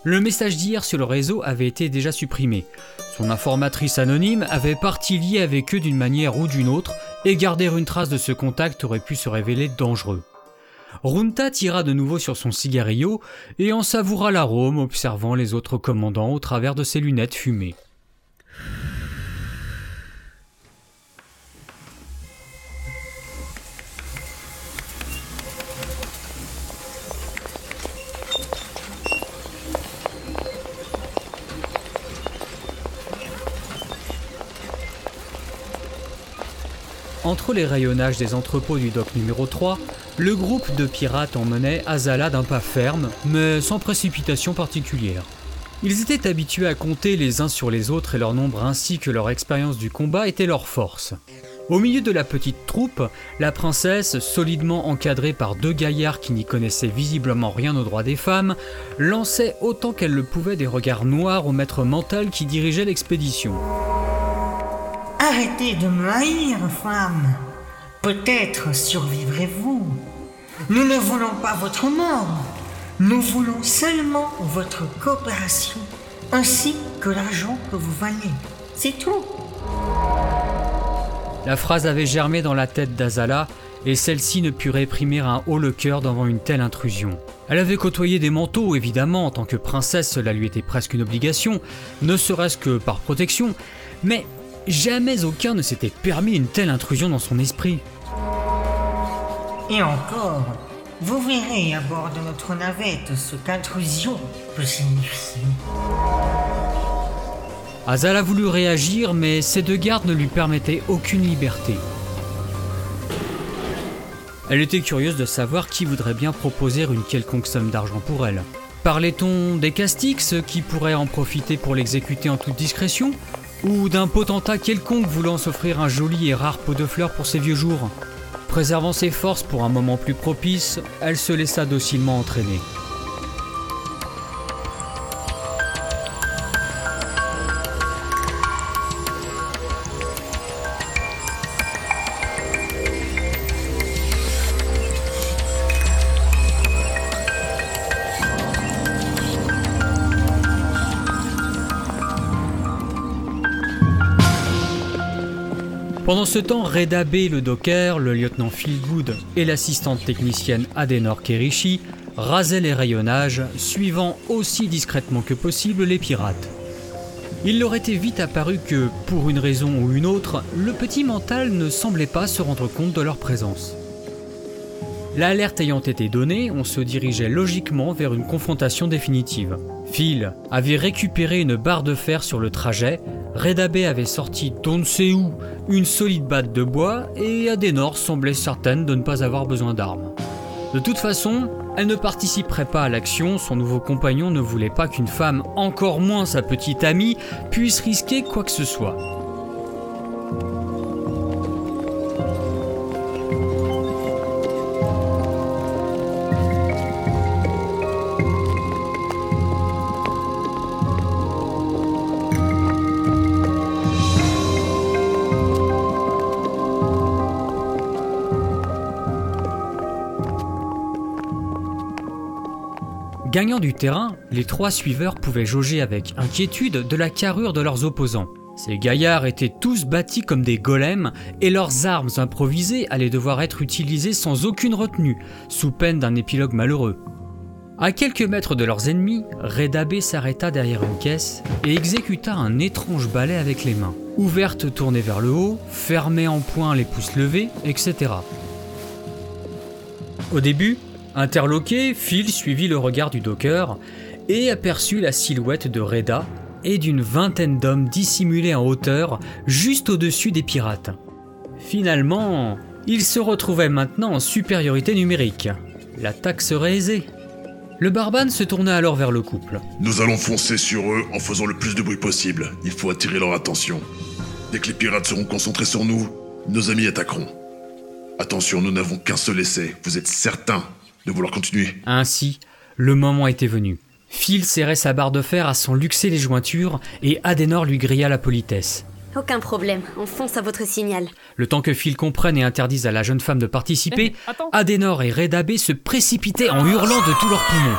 Le message d'hier sur le réseau avait été déjà supprimé. Son informatrice anonyme avait parti lié avec eux d'une manière ou d'une autre, et garder une trace de ce contact aurait pu se révéler dangereux. Runta tira de nouveau sur son cigarillo et en savoura l'arôme, observant les autres commandants au travers de ses lunettes fumées. Entre les rayonnages des entrepôts du dock numéro 3, le groupe de pirates emmenait Azala d'un pas ferme, mais sans précipitation particulière. Ils étaient habitués à compter les uns sur les autres et leur nombre ainsi que leur expérience du combat était leur force. Au milieu de la petite troupe, la princesse, solidement encadrée par deux gaillards qui n'y connaissaient visiblement rien aux droits des femmes, lançait autant qu'elle le pouvait des regards noirs au maître mental qui dirigeait l'expédition.
Arrêtez de me haïr, femme. Peut-être survivrez-vous. Nous ne voulons pas votre mort. Nous voulons seulement votre coopération, ainsi que l'argent que vous valez. C'est tout.
La phrase avait germé dans la tête d'Azala, et celle-ci ne put réprimer un haut le cœur devant une telle intrusion. Elle avait côtoyé des manteaux, évidemment, en tant que princesse, cela lui était presque une obligation, ne serait-ce que par protection, mais jamais aucun ne s'était permis une telle intrusion dans son esprit.
Et encore, vous verrez à bord de notre navette ce qu'intrusion peut signifier.
Azal a voulu réagir, mais ses deux gardes ne lui permettaient aucune liberté. Elle était curieuse de savoir qui voudrait bien proposer une quelconque somme d'argent pour elle. Parlait-on des Castix qui pourraient en profiter pour l'exécuter en toute discrétion Ou d'un potentat quelconque voulant s'offrir un joli et rare pot de fleurs pour ses vieux jours Préservant ses forces pour un moment plus propice, elle se laissa docilement entraîner. Ce temps, Reda B, le docker, le lieutenant Philgood et l'assistante technicienne Adenor Kerishi rasaient les rayonnages, suivant aussi discrètement que possible les pirates. Il leur était vite apparu que, pour une raison ou une autre, le petit mental ne semblait pas se rendre compte de leur présence. L'alerte ayant été donnée, on se dirigeait logiquement vers une confrontation définitive. Phil avait récupéré une barre de fer sur le trajet, Redabé avait sorti d'on ne sait où une solide batte de bois et Adenor semblait certaine de ne pas avoir besoin d'armes. De toute façon, elle ne participerait pas à l'action, son nouveau compagnon ne voulait pas qu'une femme, encore moins sa petite amie, puisse risquer quoi que ce soit. Gagnant du terrain, les trois suiveurs pouvaient jauger avec inquiétude de la carrure de leurs opposants. Ces gaillards étaient tous bâtis comme des golems et leurs armes improvisées allaient devoir être utilisées sans aucune retenue, sous peine d'un épilogue malheureux. À quelques mètres de leurs ennemis, Redabé s'arrêta derrière une caisse et exécuta un étrange balai avec les mains, ouvertes tournées vers le haut, fermées en point les pouces levés, etc. Au début, Interloqué, Phil suivit le regard du docker et aperçut la silhouette de Reda et d'une vingtaine d'hommes dissimulés en hauteur juste au-dessus des pirates. Finalement, ils se retrouvaient maintenant en supériorité numérique. L'attaque serait aisée. Le barbane se tourna alors vers le couple.
Nous allons foncer sur eux en faisant le plus de bruit possible. Il faut attirer leur attention. Dès que les pirates seront concentrés sur nous, nos amis attaqueront. Attention, nous n'avons qu'un seul essai. Vous êtes certain de vouloir continuer.
Ainsi, le moment était venu. Phil serrait sa barre de fer à s'en luxer les jointures et Adenor lui grilla la politesse.
Aucun problème, on fonce à votre signal.
Le temps que Phil comprenne et interdise à la jeune femme de participer, Adenor et Redabé se précipitaient en hurlant de tous leurs poumons.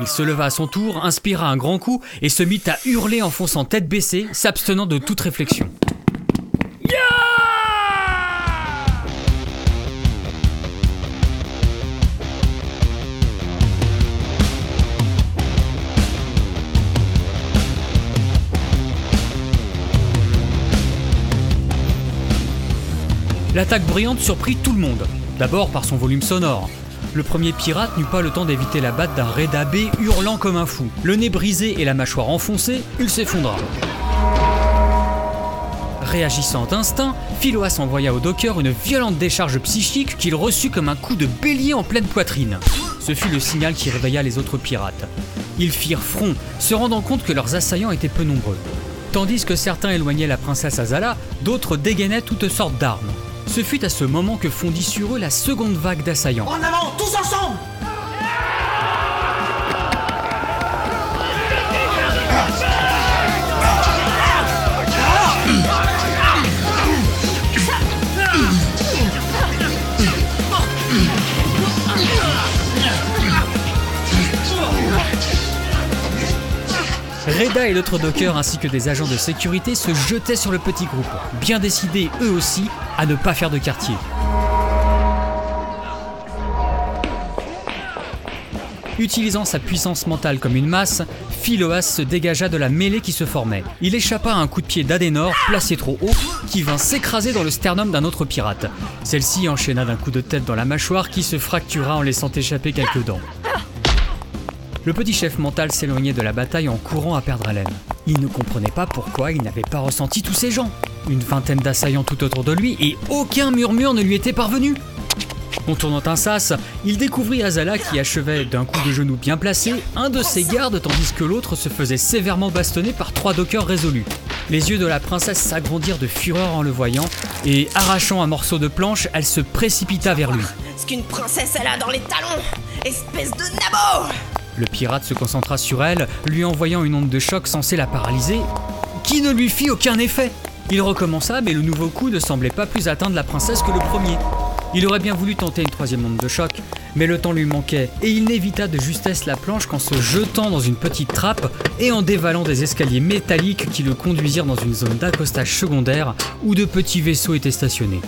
Il se leva à son tour, inspira un grand coup et se mit à hurler en fonçant tête baissée, s'abstenant de toute réflexion. L'attaque bruyante surprit tout le monde. D'abord par son volume sonore. Le premier pirate n'eut pas le temps d'éviter la batte d'un Reda B hurlant comme un fou. Le nez brisé et la mâchoire enfoncée, il s'effondra. Réagissant d'instinct, Philoas envoya au docker une violente décharge psychique qu'il reçut comme un coup de bélier en pleine poitrine. Ce fut le signal qui réveilla les autres pirates. Ils firent front, se rendant compte que leurs assaillants étaient peu nombreux. Tandis que certains éloignaient la princesse Azala, d'autres dégainaient toutes sortes d'armes. Ce fut à ce moment que fondit sur eux la seconde vague d'assaillants.
En avant, tous ensemble
Reda et l'autre docker ainsi que des agents de sécurité se jetaient sur le petit groupe, bien décidés eux aussi à ne pas faire de quartier. Utilisant sa puissance mentale comme une masse, Philoas se dégagea de la mêlée qui se formait. Il échappa à un coup de pied d'Adenor, placé trop haut, qui vint s'écraser dans le sternum d'un autre pirate. Celle-ci enchaîna d'un coup de tête dans la mâchoire qui se fractura en laissant échapper quelques dents. Le petit chef mental s'éloignait de la bataille en courant à perdre haleine. Il ne comprenait pas pourquoi il n'avait pas ressenti tous ces gens. Une vingtaine d'assaillants tout autour de lui et aucun murmure ne lui était parvenu. Contournant un sas, il découvrit Azala qui achevait d'un coup de genou bien placé un de ses gardes tandis que l'autre se faisait sévèrement bastonner par trois dockers résolus. Les yeux de la princesse s'agrandirent de fureur en le voyant et arrachant un morceau de planche, elle se précipita vers lui.
Ce qu'une princesse elle a dans les talons Espèce de nabo
Le pirate se concentra sur elle, lui envoyant une onde de choc censée la paralyser, qui ne lui fit aucun effet. Il recommença, mais le nouveau coup ne semblait pas plus atteindre la princesse que le premier. Il aurait bien voulu tenter une troisième onde de choc, mais le temps lui manquait, et il n'évita de justesse la planche qu'en se jetant dans une petite trappe et en dévalant des escaliers métalliques qui le conduisirent dans une zone d'accostage secondaire où de petits vaisseaux étaient stationnés.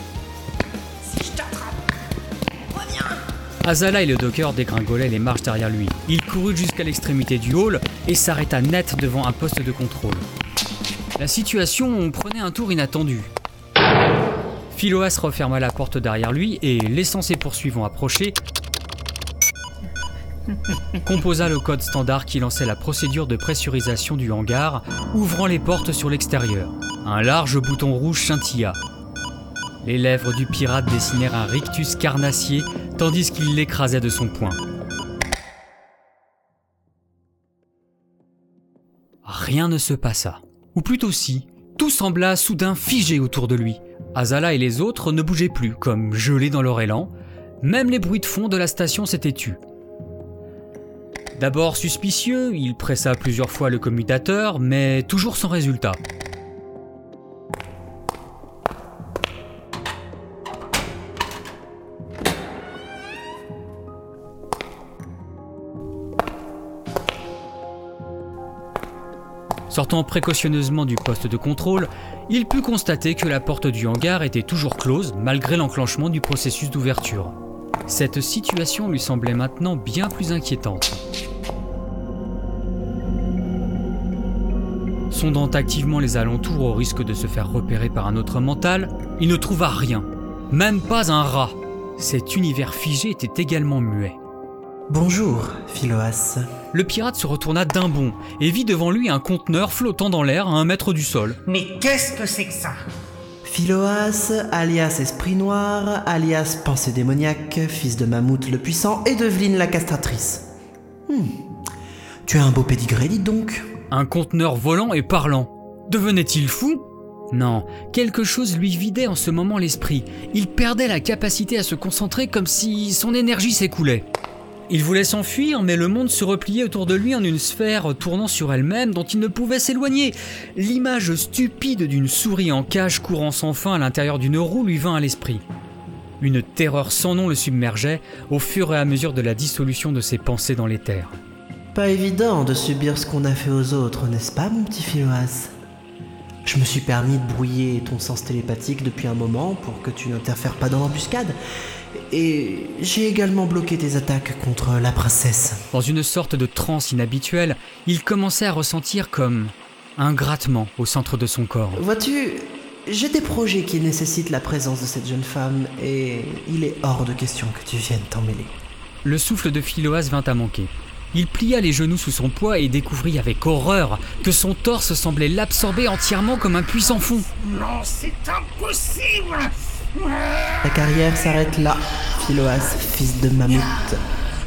Azala et le docker dégringolaient les marches derrière lui. Il courut jusqu'à l'extrémité du hall et s'arrêta net devant un poste de contrôle. La situation prenait un tour inattendu. Philoas referma la porte derrière lui et, laissant ses poursuivants approcher, composa le code standard qui lançait la procédure de pressurisation du hangar, ouvrant les portes sur l'extérieur. Un large bouton rouge scintilla. Les lèvres du pirate dessinèrent un rictus carnassier tandis qu'il l'écrasait de son poing. Rien ne se passa. Ou plutôt si, tout sembla soudain figé autour de lui. Azala et les autres ne bougeaient plus, comme gelés dans leur élan. Même les bruits de fond de la station s'étaient tus. D'abord suspicieux, il pressa plusieurs fois le commutateur, mais toujours sans résultat. Sortant précautionneusement du poste de contrôle, il put constater que la porte du hangar était toujours close malgré l'enclenchement du processus d'ouverture. Cette situation lui semblait maintenant bien plus inquiétante. Sondant activement les alentours au risque de se faire repérer par un autre mental, il ne trouva rien, même pas un rat. Cet univers figé était également muet.
Bonjour, Philoas.
Le pirate se retourna d'un bond et vit devant lui un conteneur flottant dans l'air à un mètre du sol.
Mais qu'est-ce que c'est que ça?
Philoas, alias Esprit Noir, alias Pensée démoniaque, fils de Mammouth le Puissant et d'Eveline la Castratrice. Hmm. Tu as un beau pédigré, dites donc.
Un conteneur volant et parlant. Devenait-il fou? Non, quelque chose lui vidait en ce moment l'esprit. Il perdait la capacité à se concentrer comme si son énergie s'écoulait. Il voulait s'enfuir, mais le monde se repliait autour de lui en une sphère tournant sur elle-même dont il ne pouvait s'éloigner. L'image stupide d'une souris en cage courant sans fin à l'intérieur d'une roue lui vint à l'esprit. Une terreur sans nom le submergeait au fur et à mesure de la dissolution de ses pensées dans l'éther.
Pas évident de subir ce qu'on a fait aux autres, n'est-ce pas, mon petit Philoas? Je me suis permis de brouiller ton sens télépathique depuis un moment pour que tu n'interfères pas dans l'embuscade. Et j'ai également bloqué tes attaques contre la princesse.
Dans une sorte de transe inhabituelle, il commençait à ressentir comme un grattement au centre de son corps.
Vois-tu, j'ai des projets qui nécessitent la présence de cette jeune femme et il est hors de question que tu viennes t'en mêler.
Le souffle de Philoas vint à manquer. Il plia les genoux sous son poids et découvrit avec horreur que son torse semblait l'absorber entièrement comme un puissant fond.
Non, c'est impossible
Ta carrière s'arrête là, Philoas, fils de Mammouth.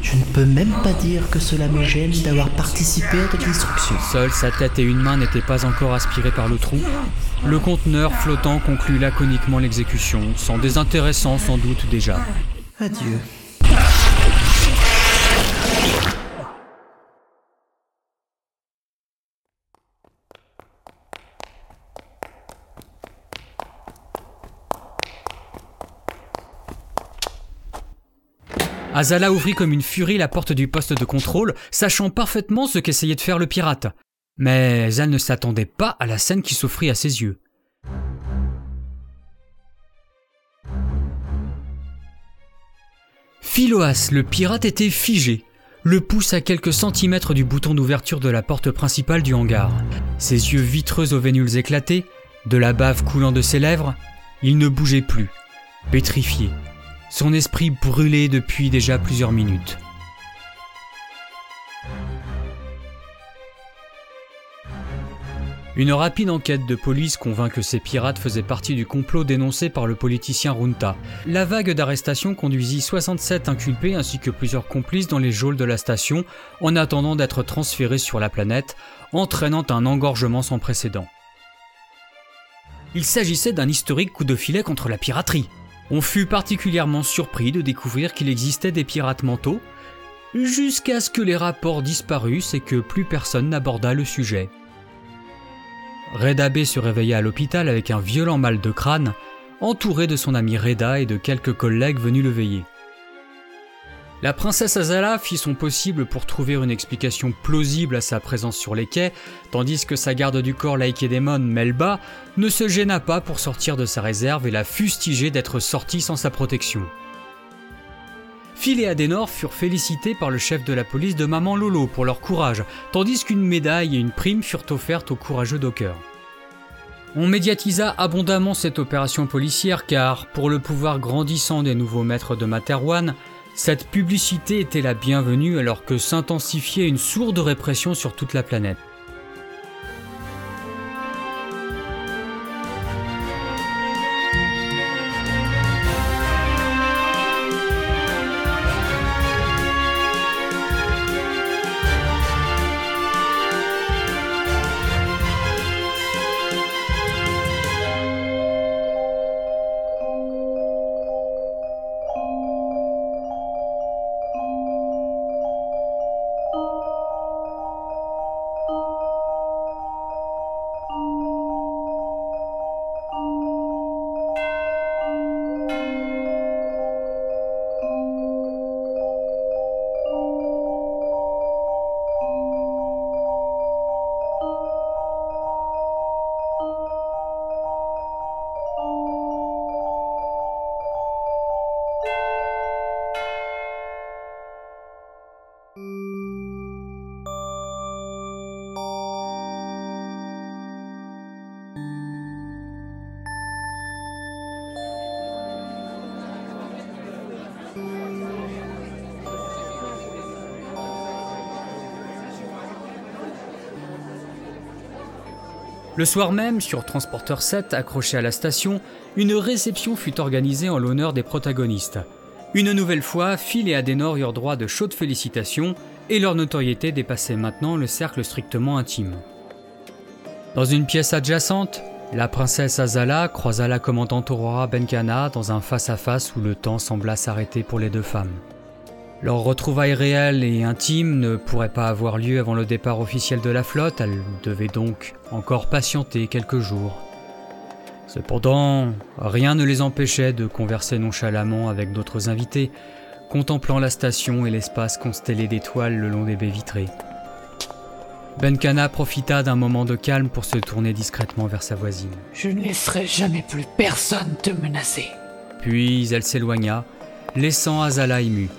Je ne peux même pas dire que cela me gêne d'avoir participé à ta destruction.
Seule sa tête et une main n'étaient pas encore aspirées par le trou. Le conteneur flottant conclut laconiquement l'exécution, sans désintéressant sans doute déjà.
Adieu.
Azala ouvrit comme une furie la porte du poste de contrôle, sachant parfaitement ce qu'essayait de faire le pirate. Mais elle ne s'attendait pas à la scène qui s'offrit à ses yeux. Philoas, le pirate, était figé. le pousse à quelques centimètres du bouton d'ouverture de la porte principale du hangar. Ses yeux vitreux aux vénules éclatées, de la bave coulant de ses lèvres, il ne bougeait plus, pétrifié, son esprit brûlé depuis déjà plusieurs minutes. Une rapide enquête de police convainc que ces pirates faisaient partie du complot dénoncé par le politicien Runta. La vague d'arrestations conduisit 67 inculpés ainsi que plusieurs complices dans les geôles de la station en attendant d'être transférés sur la planète, entraînant un engorgement sans précédent. Il s'agissait d'un historique coup de filet contre la piraterie. On fut particulièrement surpris de découvrir qu'il existait des pirates mentaux, jusqu'à ce que les rapports disparussent et que plus personne n'aborda le sujet. Reda B se réveilla à l'hôpital avec un violent mal de crâne, entouré de son ami Reda et de quelques collègues venus le veiller. La princesse Azala fit son possible pour trouver une explication plausible à sa présence sur les quais, tandis que sa garde du corps Laïkedémon, Melba, ne se gêna pas pour sortir de sa réserve et la fustiger d'être sortie sans sa protection. Phil et Adenor furent félicités par le chef de la police de Maman Lolo pour leur courage, tandis qu'une médaille et une prime furent offertes aux courageux dockers. On médiatisa abondamment cette opération policière car, pour le pouvoir grandissant des nouveaux maîtres de Materwan, cette publicité était la bienvenue alors que s'intensifiait une sourde répression sur toute la planète. Le soir même, sur Transporteur 7, accroché à la station, une réception fut organisée en l'honneur des protagonistes. Une nouvelle fois, Phil et Adenor eurent droit de chaudes félicitations et leur notoriété dépassait maintenant le cercle strictement intime. Dans une pièce adjacente, la princesse Azala croisa la commandante Aurora Benkana dans un face-à-face où le temps sembla s'arrêter pour les deux femmes. Leur retrouvaille réelle et intime ne pourrait pas avoir lieu avant le départ officiel de la flotte, elles devaient donc encore patienter quelques jours. Cependant, rien ne les empêchait de converser nonchalamment avec d'autres invités, contemplant la station et l'espace constellé d'étoiles le long des baies vitrées. Benkana profita d'un moment de calme pour se tourner discrètement vers sa voisine.
Je ne laisserai jamais plus personne te menacer.
Puis elle s'éloigna, laissant Azala émue.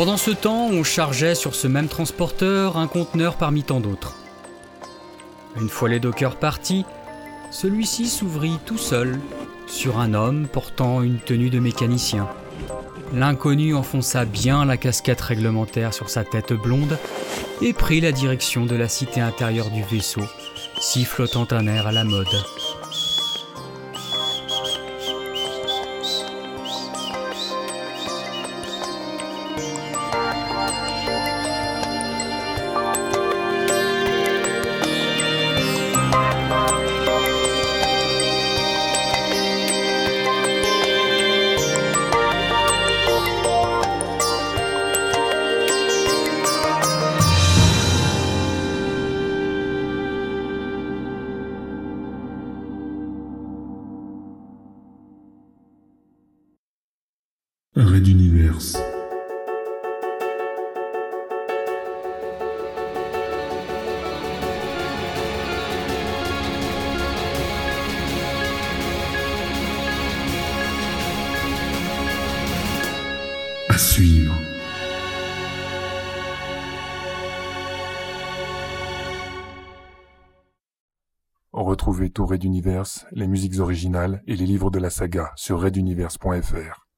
Pendant ce temps, on chargeait sur ce même transporteur un conteneur parmi tant d'autres. Une fois les dockers partis, celui-ci s'ouvrit tout seul sur un homme portant une tenue de mécanicien. L'inconnu enfonça bien la casquette réglementaire sur sa tête blonde et prit la direction de la cité intérieure du vaisseau, sifflotant un air à la mode.
Red Universe, les musiques originales et les livres de la saga sur reduniverse.fr.